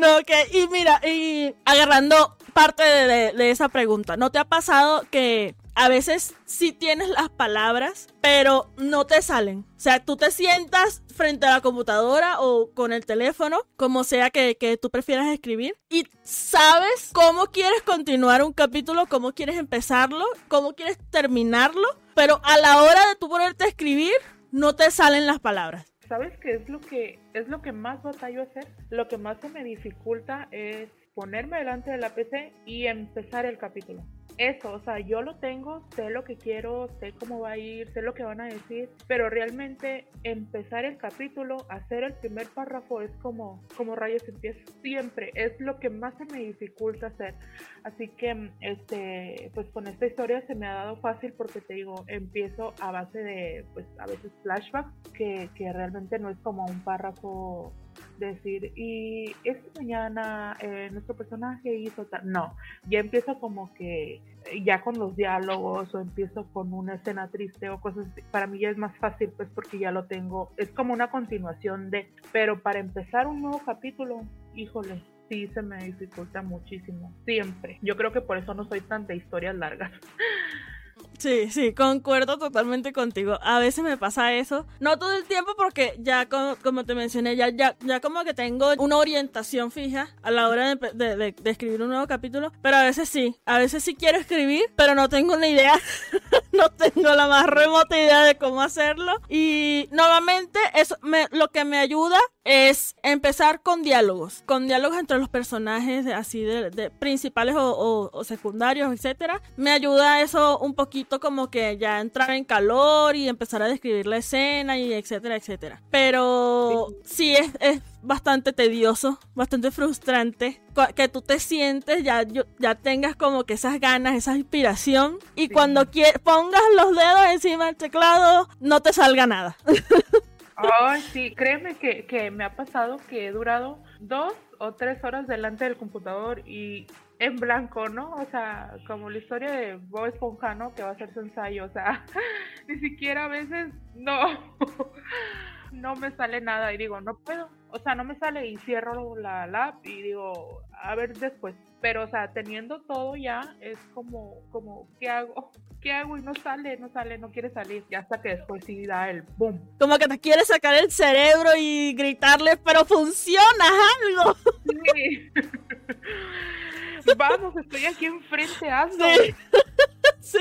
No, ok, y mira, y agarrando parte de, esa pregunta, ¿no te ha pasado que a veces sí tienes las palabras, pero no te salen? O sea, tú te sientas frente a la computadora o con el teléfono, como sea que, que tú prefieras escribir, y sabes cómo quieres continuar un capítulo, cómo quieres empezarlo, cómo quieres terminarlo, pero a la hora de tú ponerte a escribir, no te salen las palabras. ¿Sabes qué es lo que es lo que más batallo hacer? Lo que más se me dificulta es ponerme delante de la PC y empezar el capítulo eso, o sea, yo lo tengo, sé lo que quiero, sé cómo va a ir, sé lo que van a decir, pero realmente empezar el capítulo, hacer el primer párrafo es como, como rayos empieza siempre, es lo que más se me dificulta hacer. Así que, este, pues con esta historia se me ha dado fácil porque te digo, empiezo a base de, pues a veces flashbacks, que, que realmente no es como un párrafo decir, y esta mañana eh, nuestro personaje hizo tal. No, ya empiezo como que ya con los diálogos o empiezo con una escena triste o cosas. Para mí ya es más fácil, pues porque ya lo tengo. Es como una continuación de. Pero para empezar un nuevo capítulo, híjole, sí se me dificulta muchísimo. Siempre. Yo creo que por eso no soy tan de historias largas. Sí, sí, concuerdo totalmente contigo. A veces me pasa eso. No todo el tiempo porque ya como, te mencioné, ya, ya, ya como que tengo una orientación fija a la hora de, escribir un nuevo capítulo. Pero a veces sí, a veces sí quiero escribir, pero no tengo una idea. no tengo la más remota idea de cómo hacerlo. Y normalmente eso me, lo que me ayuda es empezar con diálogos, con diálogos entre los personajes así de, principales o, secundarios, etcétera. Me ayuda eso un poquito como que ya entrar en calor y empezar a describir la escena y etcétera, etcétera. Pero sí, es, es, bastante tedioso, bastante frustrante que tú te sientes ya ya tengas como que esas ganas, esa inspiración y cuando pongas los dedos encima del teclado no te salga nada. Ay, sí, créeme que, que me ha pasado que he durado dos o tres horas delante del computador y en blanco, ¿no? O sea, como la historia de Bob Esponja, ¿no? Que va a hacer su ensayo, o sea, ni siquiera a veces no, no me sale nada y digo, no puedo, o sea, no me sale y cierro la lab y digo, a ver después, pero o sea, teniendo todo ya es como, como, ¿qué hago? ¿Qué hago? Y no sale, no sale, no quiere salir. Y hasta que después sí da el boom. Como que te quiere sacar el cerebro y gritarle, pero funciona algo. Sí. Vamos, estoy aquí enfrente, hazlo. Sí.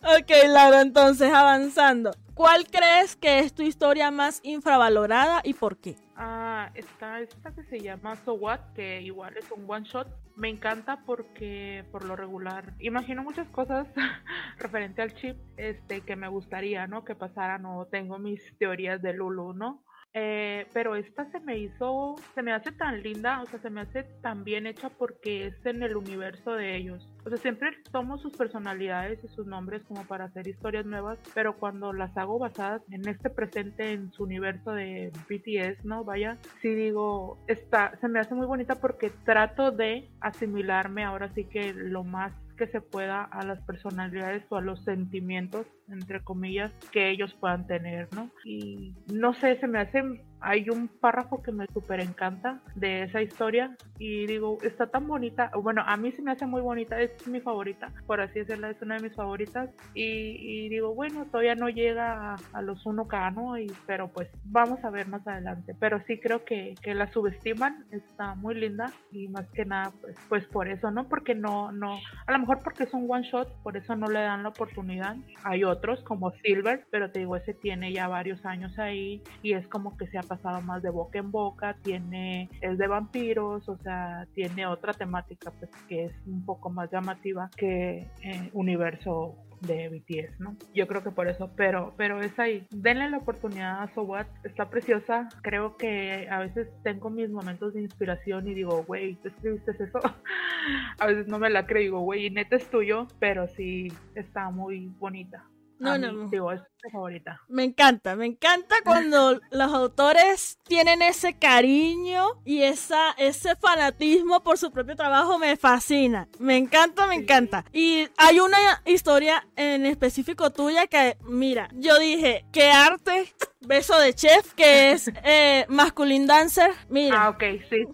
Ok, Laura, entonces avanzando. ¿Cuál crees que es tu historia más infravalorada y por qué? Ah, está esta que se llama So What, que igual es un one shot. Me encanta porque por lo regular imagino muchas cosas referente al chip este que me gustaría, ¿no? Que pasaran o tengo mis teorías de Lulu, ¿no? Eh, pero esta se me hizo, se me hace tan linda, o sea, se me hace tan bien hecha porque es en el universo de ellos. O sea, siempre tomo sus personalidades y sus nombres como para hacer historias nuevas, pero cuando las hago basadas en este presente, en su universo de BTS, ¿no? Vaya, sí digo, está, se me hace muy bonita porque trato de asimilarme ahora sí que lo más que se pueda a las personalidades o a los sentimientos, entre comillas, que ellos puedan tener, ¿no? Y no sé, se me hace hay un párrafo que me súper encanta de esa historia y digo, está tan bonita, bueno, a mí se me hace muy bonita, es mi favorita, por así decirlo, es una de mis favoritas y, digo, bueno, todavía no llega a, los 1K, ¿no? Y, pero pues vamos a ver más adelante, pero sí creo que, que la subestiman, está muy linda y más que nada, pues, pues por eso, ¿no? Porque no, no, a lo mejor porque es un one shot, por eso no le dan la oportunidad. Hay otros como Silver, pero te digo, ese tiene ya varios años ahí y es como que se ha pasado más de boca en boca, tiene, es de vampiros, o sea, tiene otra temática pues que es un poco más llamativa que eh, universo de BTS, ¿no? Yo creo que por eso, pero, pero es ahí. Denle la oportunidad a So What, está preciosa. Creo que a veces tengo mis momentos de inspiración y digo, güey, ¿tú escribiste eso? a veces no me la creo, digo, güey, neta es tuyo, pero sí está muy bonita. No, no. Digo, es mi favorita. Me encanta, me encanta cuando los autores tienen ese cariño y esa, ese fanatismo por su propio trabajo. Me fascina. Me encanta, me encanta. Y hay una historia en específico tuya que, mira, yo dije, qué arte. Beso de chef, que es eh, masculine dancer. Mira. Ah, ok, sí.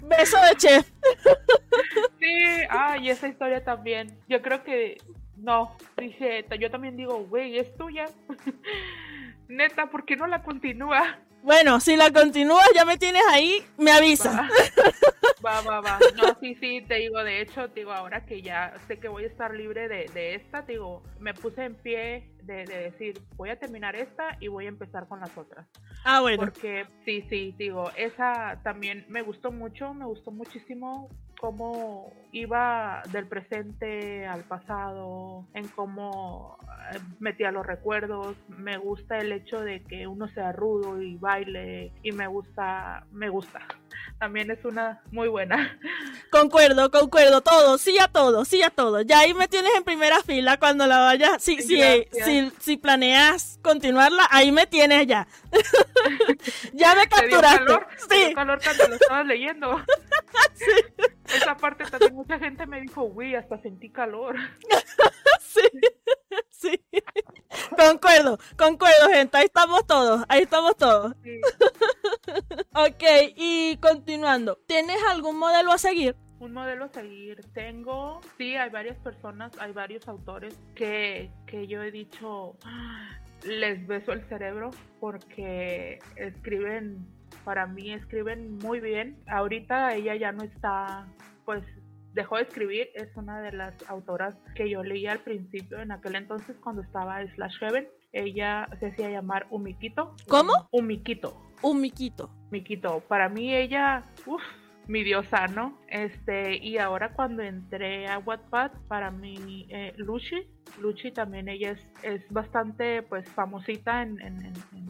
Beso de chef. sí, ah, y esa historia también. Yo creo que no, dice, yo también digo, güey, es tuya. Neta, ¿por qué no la continúa? Bueno, si la continúas, ya me tienes ahí, me avisa. Va, va, va. No, sí, sí, te digo, de hecho, te digo, ahora que ya sé que voy a estar libre de, de esta, te digo, me puse en pie de, de, decir, voy a terminar esta y voy a empezar con las otras. Ah, bueno. Porque sí, sí, digo, esa también me gustó mucho, me gustó muchísimo cómo iba del presente al pasado, en cómo eh, metía los recuerdos. Me gusta el hecho de que uno sea rudo y baile y me gusta, me gusta. También es una muy buena. Concuerdo, concuerdo, todo, sí a todo, sí a todo. Ya ahí me tienes en primera fila cuando la vayas, si, si, si, si, planeas continuarla, ahí me tienes ya. ya me capturaste. calor? sí. calor cuando lo estabas leyendo. sí. Esa parte también mucha gente me dijo, uy, hasta sentí calor. sí, sí. Concuerdo, concuerdo, gente. Ahí estamos todos, ahí estamos todos. ok, y continuando. ¿Tienes algún modelo a seguir? un modelo a seguir. Tengo, sí, hay varias personas, hay varios autores que, que yo he dicho, ah, les beso el cerebro porque escriben para mí escriben muy bien. Ahorita ella ya no está, pues dejó de escribir, es una de las autoras que yo leía al principio, en aquel entonces cuando estaba Slash Heaven. Ella se hacía llamar Umikito. ¿Cómo? Umikito. Umikito. Umikito. Para mí ella, uff, mi diosa, ¿no? Este, y ahora cuando entré a Wattpad, para mí, eh, Lucy, Lucy también ella es, es bastante pues famosita en,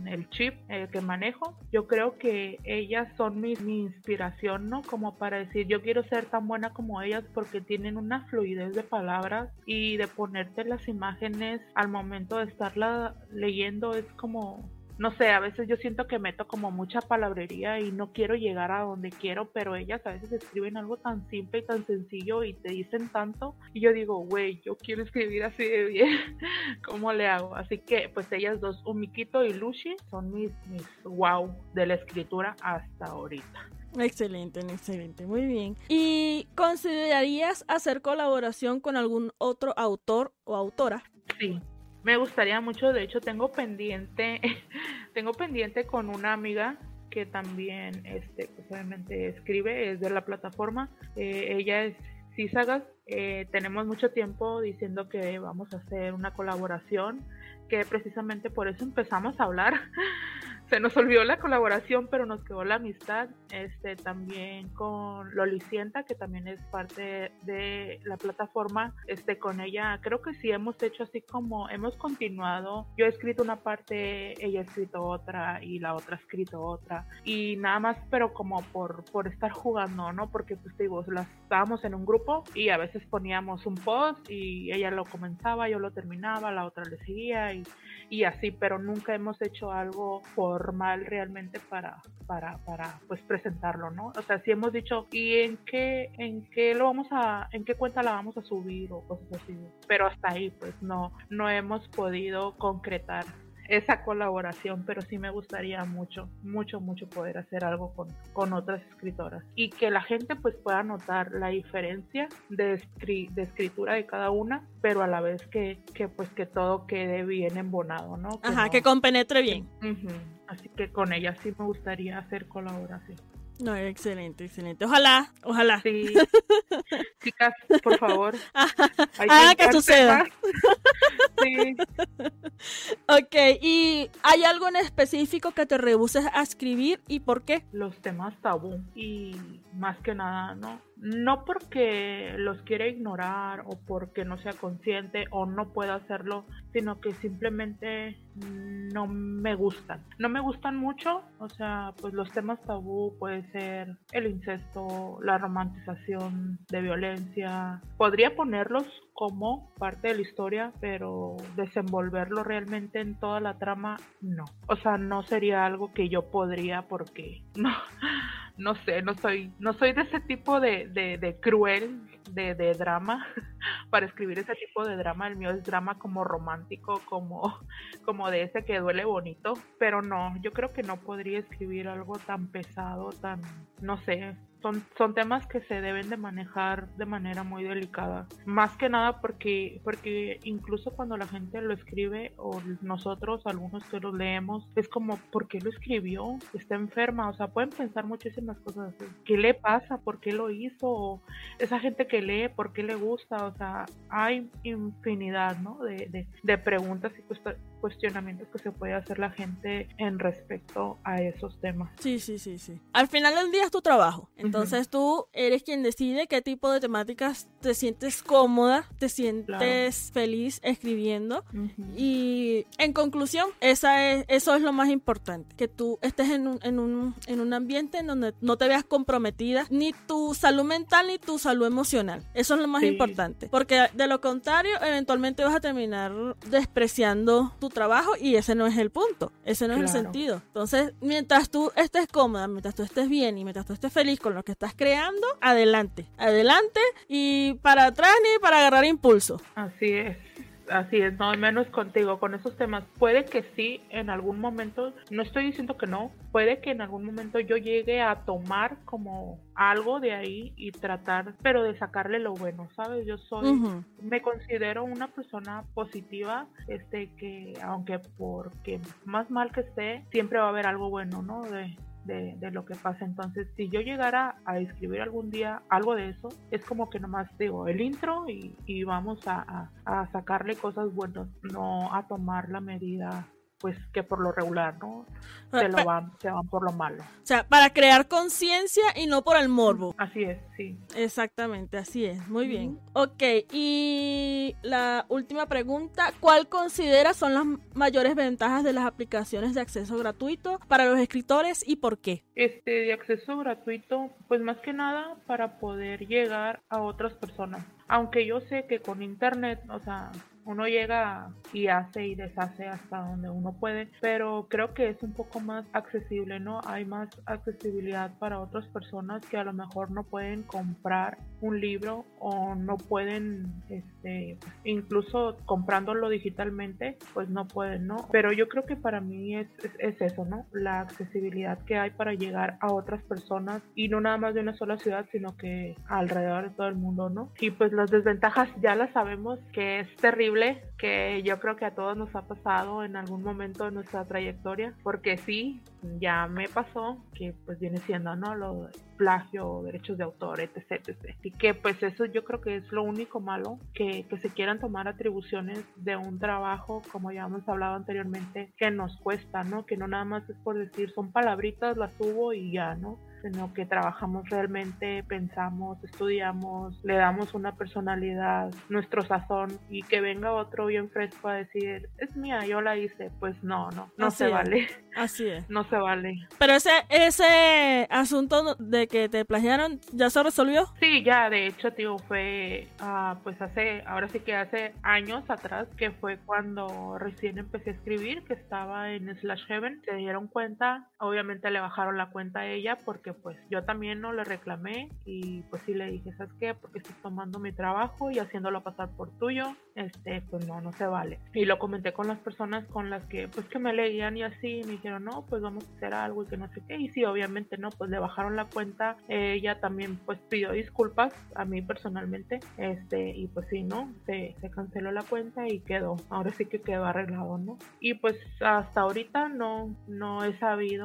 el chip eh, que manejo. Yo creo que ellas son mi, mi, inspiración, ¿no? Como para decir, yo quiero ser tan buena como ellas porque tienen una fluidez de palabras y de ponerte las imágenes al momento de estarla leyendo es como no sé, a veces yo siento que meto como mucha palabrería y no quiero llegar a donde quiero, pero ellas a veces escriben algo tan simple y tan sencillo y te dicen tanto y yo digo, güey, yo quiero escribir así de bien, ¿cómo le hago? Así que pues ellas dos, Umikito y Lushi, son mis, mis wow de la escritura hasta ahorita. Excelente, excelente, muy bien. ¿Y considerarías hacer colaboración con algún otro autor o autora? Sí, me gustaría mucho, de hecho tengo pendiente, tengo pendiente con una amiga que también, este, pues obviamente escribe, es de la plataforma. Eh, ella es Cisagas. Eh, tenemos mucho tiempo diciendo que vamos a hacer una colaboración, que precisamente por eso empezamos a hablar. se nos olvidó la colaboración, pero nos quedó la amistad. Este también con Lolicienta, que también es parte de la plataforma. Este con ella creo que sí hemos hecho así como hemos continuado. Yo he escrito una parte, ella ha escrito otra y la otra ha escrito otra y nada más, pero como por por estar jugando, ¿no? Porque pues digo, las estábamos en un grupo y a veces poníamos un post y ella lo comenzaba, yo lo terminaba, la otra le seguía y y así, pero nunca hemos hecho algo formal realmente para, para, para pues presentarlo, ¿no? O sea, sí hemos dicho, ¿y en qué, en qué lo vamos a, en qué cuenta la vamos a subir o cosas así? Pero hasta ahí, pues no, no hemos podido concretar esa colaboración, pero sí me gustaría mucho, mucho, mucho poder hacer algo con, con otras escritoras y que la gente pues pueda notar la diferencia de, de escritura de cada una, pero a la vez que, que pues que todo quede bien embonado, ¿no? Ajá, que compenetre bien. Así que con ella sí me gustaría hacer colaboración. No, excelente, excelente. Ojalá, ojalá. Sí. Chicas, por favor. ah, que suceda. sí. Ok, ¿y hay algo en específico que te rehuses a escribir y por qué? Los temas tabú y más que nada, ¿no? No porque los quiera ignorar o porque no sea consciente o no pueda hacerlo, sino que simplemente no me gustan. No me gustan mucho, o sea, pues los temas tabú puede ser el incesto, la romantización de violencia. Podría ponerlos como parte de la historia, pero desenvolverlo realmente en toda la trama, no. O sea, no sería algo que yo podría porque no no sé, no soy, no soy de ese tipo de, de, cruel, de, de, drama, para escribir ese tipo de drama. El mío es drama como romántico, como, como de ese que duele bonito. Pero no, yo creo que no podría escribir algo tan pesado, tan, no sé, son, son temas que se deben de manejar de manera muy delicada. Más que nada porque, porque incluso cuando la gente lo escribe o nosotros, algunos que lo leemos, es como, ¿por qué lo escribió? Está enferma, o sea, pueden pensar muchísimas cosas así. ¿Qué le pasa? ¿Por qué lo hizo? esa gente que lee, ¿por qué le gusta? O sea, hay infinidad, ¿no? De, de, de preguntas y cuestionamientos que se puede hacer la gente en respecto a esos temas. Sí, sí, sí, sí. Al final del día es tu trabajo. Entonces tú eres quien decide qué tipo de temáticas te sientes cómoda, te sientes feliz escribiendo. Y en conclusión, esa es, eso es lo más importante, que tú estés en un, en, un, en un ambiente en donde no te veas comprometida ni tu salud mental ni tu salud emocional. Eso es lo más importante. Porque de lo contrario, eventualmente vas a terminar despreciando tu trabajo y ese no es el punto, ese no es el sentido. Entonces, mientras tú estés cómoda, mientras tú estés bien y mientras tú estés feliz con lo que estás creando, adelante, adelante y para atrás ni para agarrar impulso. Así es. Así es, no, menos contigo, con esos temas. Puede que sí, en algún momento, no estoy diciendo que no, puede que en algún momento yo llegue a tomar como algo de ahí y tratar, pero de sacarle lo bueno, ¿sabes? Yo soy, me considero una persona positiva, este, que aunque porque más mal que esté, siempre va a haber algo bueno, ¿no? De, de, lo que pasa. Entonces, si yo llegara a escribir algún día algo de eso, es como que nomás digo el intro y, y vamos a, a, a sacarle cosas buenas, no a tomar la medida pues que por lo regular, ¿no? Se lo van, se van por lo malo. O sea, para crear conciencia y no por el morbo. Así es, sí. Exactamente, así es. Muy bien. Ok, y la última pregunta, ¿cuál considera son las mayores ventajas de las aplicaciones de acceso gratuito para los escritores y por qué? Este, de acceso gratuito, pues más que nada para poder llegar a otras personas. Aunque yo sé que con internet, o sea, uno llega y hace y deshace hasta donde uno puede, pero creo que es un poco más accesible, ¿no? Hay más accesibilidad para otras personas que a lo mejor no pueden comprar un libro o no pueden, este, incluso comprándolo digitalmente, pues no pueden, ¿no? Pero yo creo que para mí es, es, eso, ¿no? La accesibilidad que hay para llegar a otras personas y no nada más de una sola ciudad, sino que alrededor de todo el mundo, ¿no? Y pues las desventajas ya las sabemos que es terrible, que yo creo que a todos nos ha pasado en algún momento de nuestra trayectoria, porque sí, ya me pasó, que pues viene siendo, ¿no? Lo plagio, derechos de autor, etc, etc. Y que pues eso yo creo que es lo único malo, que, que se quieran tomar atribuciones de un trabajo, como ya hemos hablado anteriormente, que nos cuesta, ¿no? Que no nada más es por decir, son palabritas, las subo y ya, ¿no? Sino que trabajamos realmente, pensamos, estudiamos, le damos una personalidad, nuestro sazón y que venga otro bien fresco a decir, es mía, yo la hice, pues no, no, no se vale. Así es. No se vale. Pero ese, ese asunto de que te plagiaron, ¿ya se resolvió? Sí, ya, de hecho, tío, fue uh, pues hace, ahora sí que hace años atrás, que fue cuando recién empecé a escribir, que estaba en Slash Heaven, se dieron cuenta, obviamente le bajaron la cuenta a ella porque pues yo también no le reclamé y pues sí le dije, ¿sabes qué? Porque estoy tomando mi trabajo y haciéndolo pasar por tuyo, este, pues no, no se vale. Y lo comenté con las personas con las que pues que me leían y así, me dijeron, no, pues vamos a hacer algo y que no sé qué. Y sí, obviamente no, pues le bajaron la cuenta. ella también pues pidió disculpas a mí personalmente. Este, y pues sí, ¿no? Se, se canceló la cuenta y quedó. Ahora sí que quedó arreglado, ¿no? Y pues hasta ahorita no, no he sabido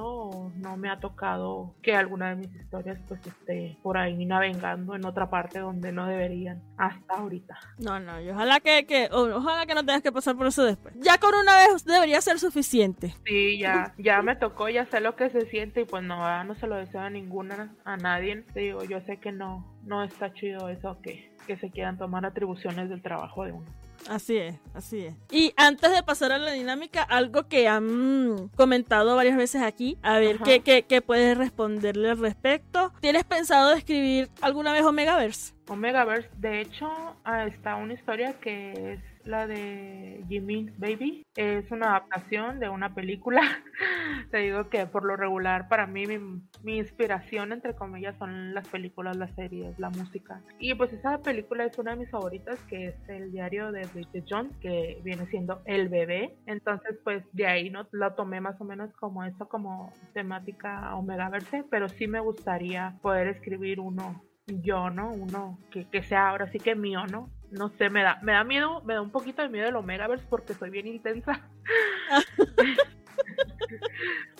no me ha tocado que alguna de mis historias pues esté por ahí navegando en otra parte donde no deberían hasta ahorita. No, no, y ojalá que, que ojalá que no tengas que pasar por eso después. Ya con una vez debería ser suficiente. Sí, ya, ya me tocó, ya sé lo que se siente y pues no, no se lo deseo a ninguna, a nadie. Te digo, yo sé que no, no está chido eso que, que se quieran tomar atribuciones del trabajo de uno. Así es, así es. Y antes de pasar a la dinámica, algo que han comentado varias veces aquí, a ver qué, qué, qué, puedes responderle al respecto. ¿Tienes pensado escribir alguna vez Omegaverse? Omegaverse, de hecho, ah, está una historia que es la de Jimin's Baby. Es una adaptación de una película. Te digo que por lo regular para mí mi, inspiración entre comillas son las películas, las series, la música. Y pues esa película es una de mis favoritas que es el diario de Bridget Jones que viene siendo El bebé. Entonces pues de ahí no la tomé más o menos como eso como temática Omega Verse, pero sí me gustaría poder escribir uno yo, ¿no? Uno que, que sea ahora sí que mío, ¿no? No sé, me da, me da miedo, me da un poquito de miedo el Omegaverse porque soy bien intensa.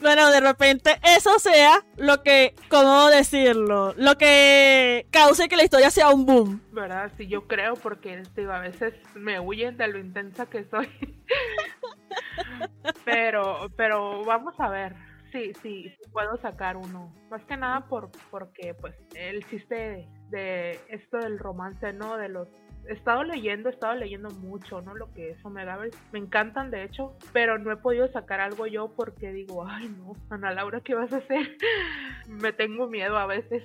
bueno, de repente eso sea lo que, ¿cómo decirlo? Lo que cause que la historia sea un boom. ¿Verdad? Sí, yo creo porque digo, a veces me huyen de lo intensa que soy. pero, pero vamos a ver. Sí, sí, puedo sacar uno. Más que nada por, porque pues el chiste de esto del romance, ¿no? De los he estado leyendo, he estado leyendo mucho, ¿no? Lo que es Omegaverse. Me encantan, de hecho, pero no he podido sacar algo yo porque digo, ay, no, Ana Laura, ¿qué vas a hacer? Me tengo miedo a veces.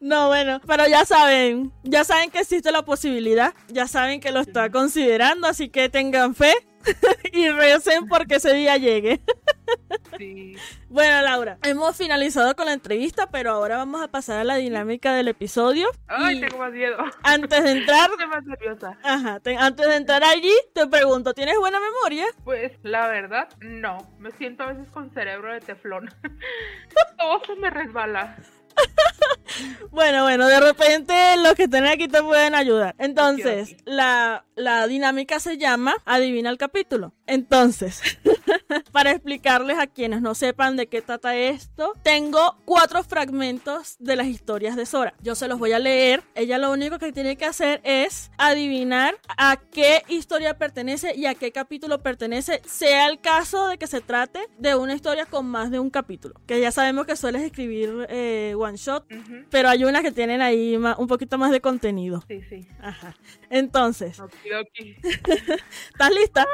No, bueno, pero ya saben, ya saben que existe la posibilidad, ya saben que lo está considerando, así que tengan fe y recen porque ese día llegue. Bueno, Laura, hemos finalizado con la entrevista, pero ahora vamos a pasar a la dinámica del episodio. Ay, tengo más miedo. Antes de entrar. Estoy más nerviosa. Ajá, antes de entrar allí, te pregunto, ¿tienes buena memoria? Pues la verdad, no. Me siento a veces con cerebro de teflón. Todo se me resbala. bueno, bueno, de repente los que estén aquí te pueden ayudar. Entonces, La, la dinámica se llama Adivina el capítulo. Entonces, para explicarles a quienes no sepan de qué trata esto, tengo cuatro fragmentos de las historias de Sora. Yo se los voy a leer. Ella lo único que tiene que hacer es adivinar a qué historia pertenece y a qué capítulo pertenece, sea el caso de que se trate de una historia con más de un capítulo. Que ya sabemos que sueles escribir eh, one shot, pero hay unas que tienen ahí un poquito más de contenido. Sí, sí. Ajá. Entonces, okay, ¿estás lista?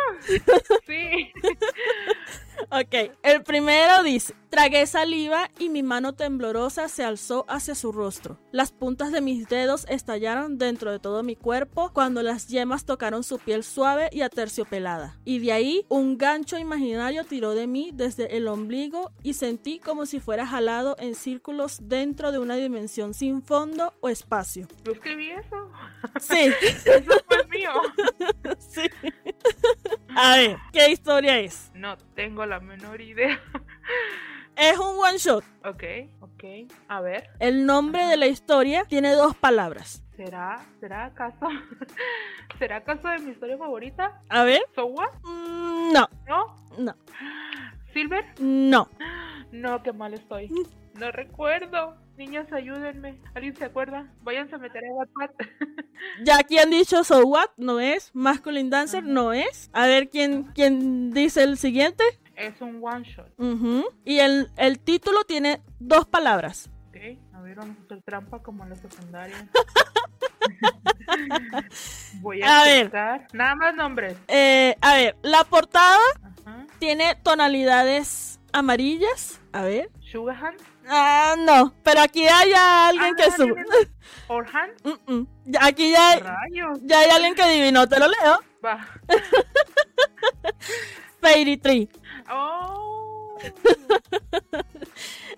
sí. Ok, el primero dice, tragué saliva y mi mano temblorosa se alzó hacia su rostro. Las puntas de mis dedos estallaron dentro de todo mi cuerpo cuando las yemas tocaron su piel suave y aterciopelada. Y de ahí un gancho imaginario tiró de mí desde el ombligo y sentí como si fuera jalado en círculos dentro de una dimensión sin fondo o espacio. ¿Yo escribí eso? Sí, Eso fue mío. sí. A ver, ¿qué historia es? No tengo la menor idea. Es un one shot. Ok, ok. A ver, El nombre de la historia tiene dos palabras. ¿será, será acaso? ¿Será acaso de mi historia favorita? A ver. ¿So what? Mm, No, ¿No? no, ¿Silver? no. No, qué mal estoy. No recuerdo. Niñas, ayúdenme. ¿Alguien se acuerda? Váyanse a meter a WhatsApp. Ya aquí han dicho So What, no es. Masculine Dancer, no es. A ver quién, quién dice el siguiente. Es un one shot. Ujú. Y el, el título tiene dos palabras. Ok, a ver, vamos a hacer trampa como en la secundaria. Voy a, A ver. Nada más nombres. Eh, a ver, la portada Ajá. tiene tonalidades amarillas. A ver. Sugar Hand. Ah, no, pero aquí hay alguien que sube. mira, mira. Or Hand. Mm. Ya- Aquí ya, Rayos. ya hay alguien que adivinó, te lo leo. Va. Fairy Tree. Oh.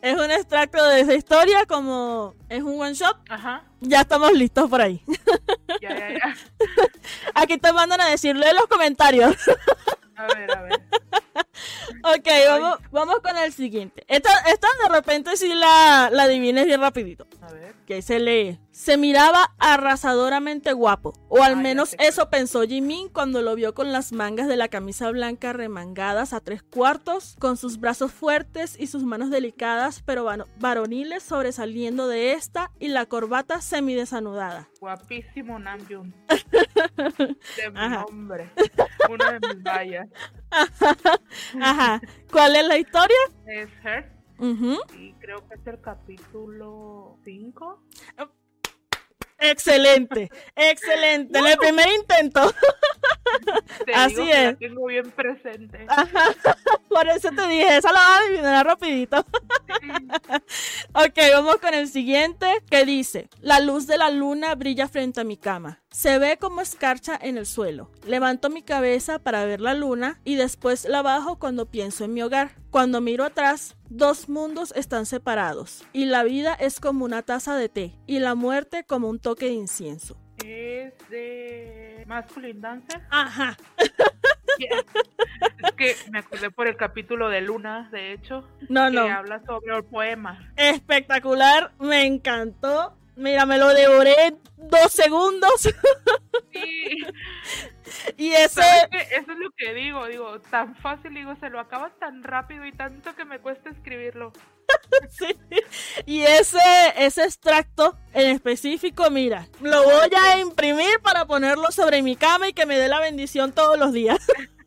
Es un extracto de esa historia, como es un one shot. Ajá. Ya estamos listos por ahí. Ya, ya, ya. Aquí te mandan a decirle en los comentarios. A ver, a ver. Ok, vamos, vamos con el siguiente. Esta, esta de repente sí la, la adivines bien rapidito. A ver. Que se lee. Se miraba arrasadoramente guapo. O al Ah, menos eso pensó Jimin cuando lo vio con las mangas de la camisa blanca remangadas a tres cuartos, con sus brazos fuertes y sus manos delicadas pero varoniles sobresaliendo de esta y la corbata semidesanudada. Guapísimo Namjoon. De mi Ajá. nombre. Uno de mis vallas. Ajá. ¿Cuál es la historia? Es Her. Y creo que es el capítulo 5. Excelente, excelente. En el primer intento. Te Así digo que la es. tengo bien presente. Ajá. Por eso te dije, esa la vas a adivinar rapidito. Ok, vamos con el siguiente que dice, la luz de la luna brilla frente a mi cama. Se ve como escarcha en el suelo. Levanto mi cabeza para ver la luna y después la bajo cuando pienso en mi hogar. Cuando miro atrás, dos mundos están separados y la vida es como una taza de té y la muerte como un toque de incienso. Es de Masculine Dancer. Ajá. Yeah. Es que me acordé por el capítulo de Luna, de hecho, No, que no. habla sobre el poema. Espectacular, me encantó. Mira, me lo devoré en dos segundos. Sí, y ese. Eso es lo que digo, digo, tan fácil, digo, se lo acaba tan rápido y tanto que me cuesta escribirlo. y ese, ese extracto en específico, mira, lo voy a imprimir para ponerlo sobre mi cama y que me dé la bendición todos los días.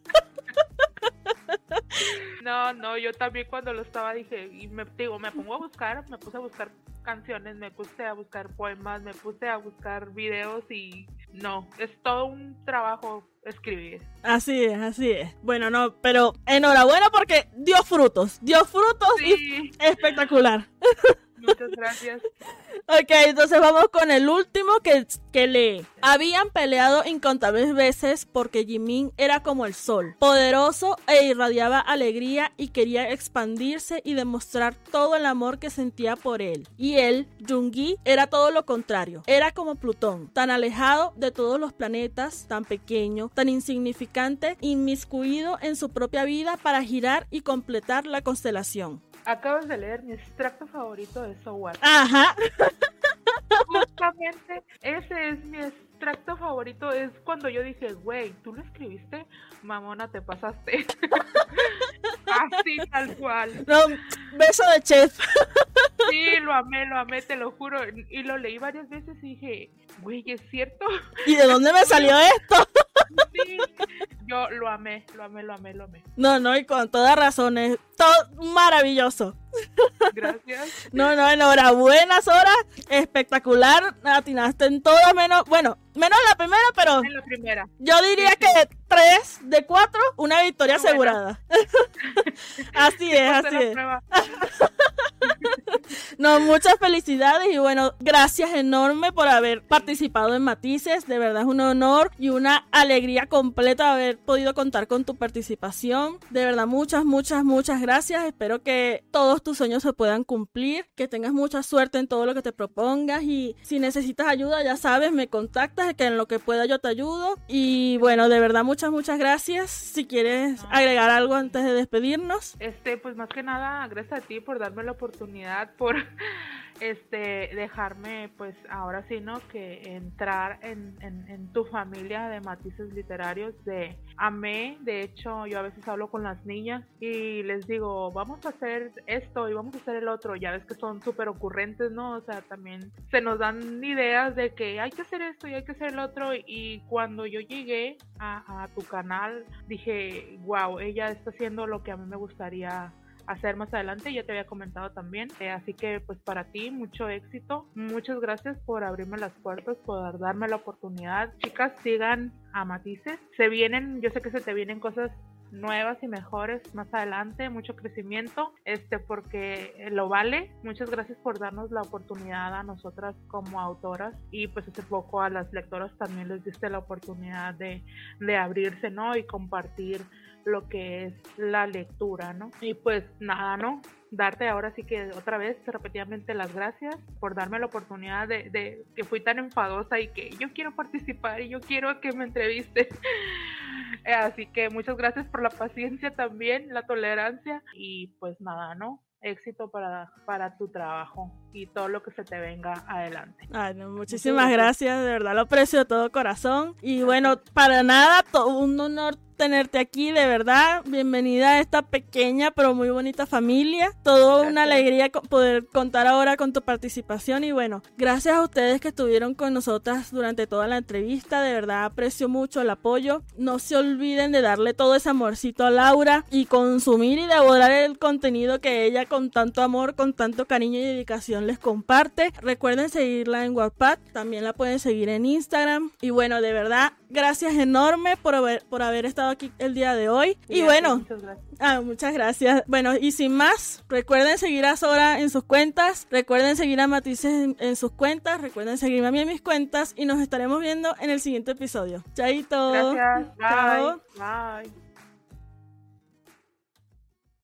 No, no, yo también cuando lo estaba dije, y me digo, me pongo a buscar, me puse a buscar canciones, me puse a buscar poemas, me puse a buscar videos y no, es todo un trabajo escribir. Así es, así es. Bueno, no, pero enhorabuena porque dio frutos, dio frutos y espectacular. muchas gracias. Ok, entonces vamos con el último que, que lee. Habían peleado incontables veces porque Jimin era como el sol, poderoso e irradiaba alegría y quería expandirse y demostrar todo el amor que sentía por él. Y él, Jungi, era todo lo contrario. Era como Plutón, tan alejado de todos los planetas, tan pequeño, tan insignificante, inmiscuido en su propia vida para girar y completar la constelación. Acabas de leer mi extracto favorito de So What. Ajá. Justamente ese es mi extracto favorito. Es cuando yo dije, güey, ¿tú lo escribiste? Mamona, te pasaste. Así tal cual. No, beso de chef. Sí, lo amé, lo amé, te lo juro. Y lo leí varias veces y dije, güey, ¿es cierto? ¿Y de dónde me salió esto? Sí. Yo lo amé, lo amé, lo amé, lo amé. No, no, y con toda razón, es todo maravilloso. Gracias. No, no, enhorabuena, Sora. Espectacular. Atinaste en todo menos. Bueno, Menos la primera, pero. En la primera. Yo diría que tres de cuatro, una victoria asegurada. así es, así es. no, muchas felicidades y bueno, gracias enorme por haber participado en Matices. De verdad es un honor y una alegría completa haber podido contar con tu participación. De verdad, muchas, muchas, muchas gracias. Espero que todos tus sueños se puedan cumplir, que tengas mucha suerte en todo lo que te propongas y si necesitas ayuda, ya sabes, me contactas, que en lo que pueda yo te ayudo. Y bueno, de verdad, muchas, muchas gracias. Si quieres agregar algo antes de despedirnos. Este, pues más que nada, gracias a ti por darme la oportunidad, por este dejarme pues ahora sí no que entrar en, tu familia de matices literarios de amé de hecho yo a veces hablo con las niñas y les digo vamos a hacer esto y vamos a hacer el otro ya ves que son súper ocurrentes no o sea también se nos dan ideas de que hay que hacer esto y hay que hacer el otro. Y cuando yo llegué a, a tu canal dije wow ella está haciendo lo que a mí me gustaría hacer más adelante, ya te había comentado también. Eh, así que pues para ti mucho éxito. Muchas gracias por abrirme las puertas, por darme la oportunidad. Chicas, sigan a Matices. Se vienen, yo sé que se te vienen cosas nuevas y mejores más adelante, mucho crecimiento, este porque lo vale. Muchas gracias por darnos la oportunidad a nosotras como autoras y pues hace poco a las lectoras también les diste la oportunidad de, de abrirse, ¿no? Y compartir lo que es la lectura, ¿no? Y pues nada, ¿no? Darte ahora sí que otra vez repetidamente las gracias por darme la oportunidad de, de que fui tan enfadosa y que yo quiero participar y yo quiero que me entreviste. Así que muchas gracias por la paciencia también, la tolerancia y pues nada, ¿no? éxito para, para tu trabajo y todo lo que se te venga adelante. Ay, muchísimas gracias, de verdad lo aprecio de todo corazón. Y bueno, para nada, todo un honor tenerte aquí, de verdad. Bienvenida a esta pequeña pero muy bonita familia. Todo una alegría poder contar ahora con tu participación y bueno, gracias a ustedes que estuvieron con nosotras durante toda la entrevista. De verdad aprecio mucho el apoyo. No se olviden de darle todo ese amorcito a Laura y consumir y devorar el contenido que ella con tanto amor, con tanto cariño y dedicación les comparte. Recuerden seguirla en WhatsApp, también la pueden seguir en Instagram. Y bueno, de verdad, gracias enorme por haber, por haber estado aquí el día de hoy. y bueno, muchas gracias. Ah, muchas gracias. Bueno, y sin más, recuerden seguir a Sora en sus cuentas, recuerden seguir a Matices en, sus cuentas, recuerden seguirme a mí en mis cuentas y nos estaremos viendo en el siguiente episodio. Chaito. Gracias. Bye. Bye.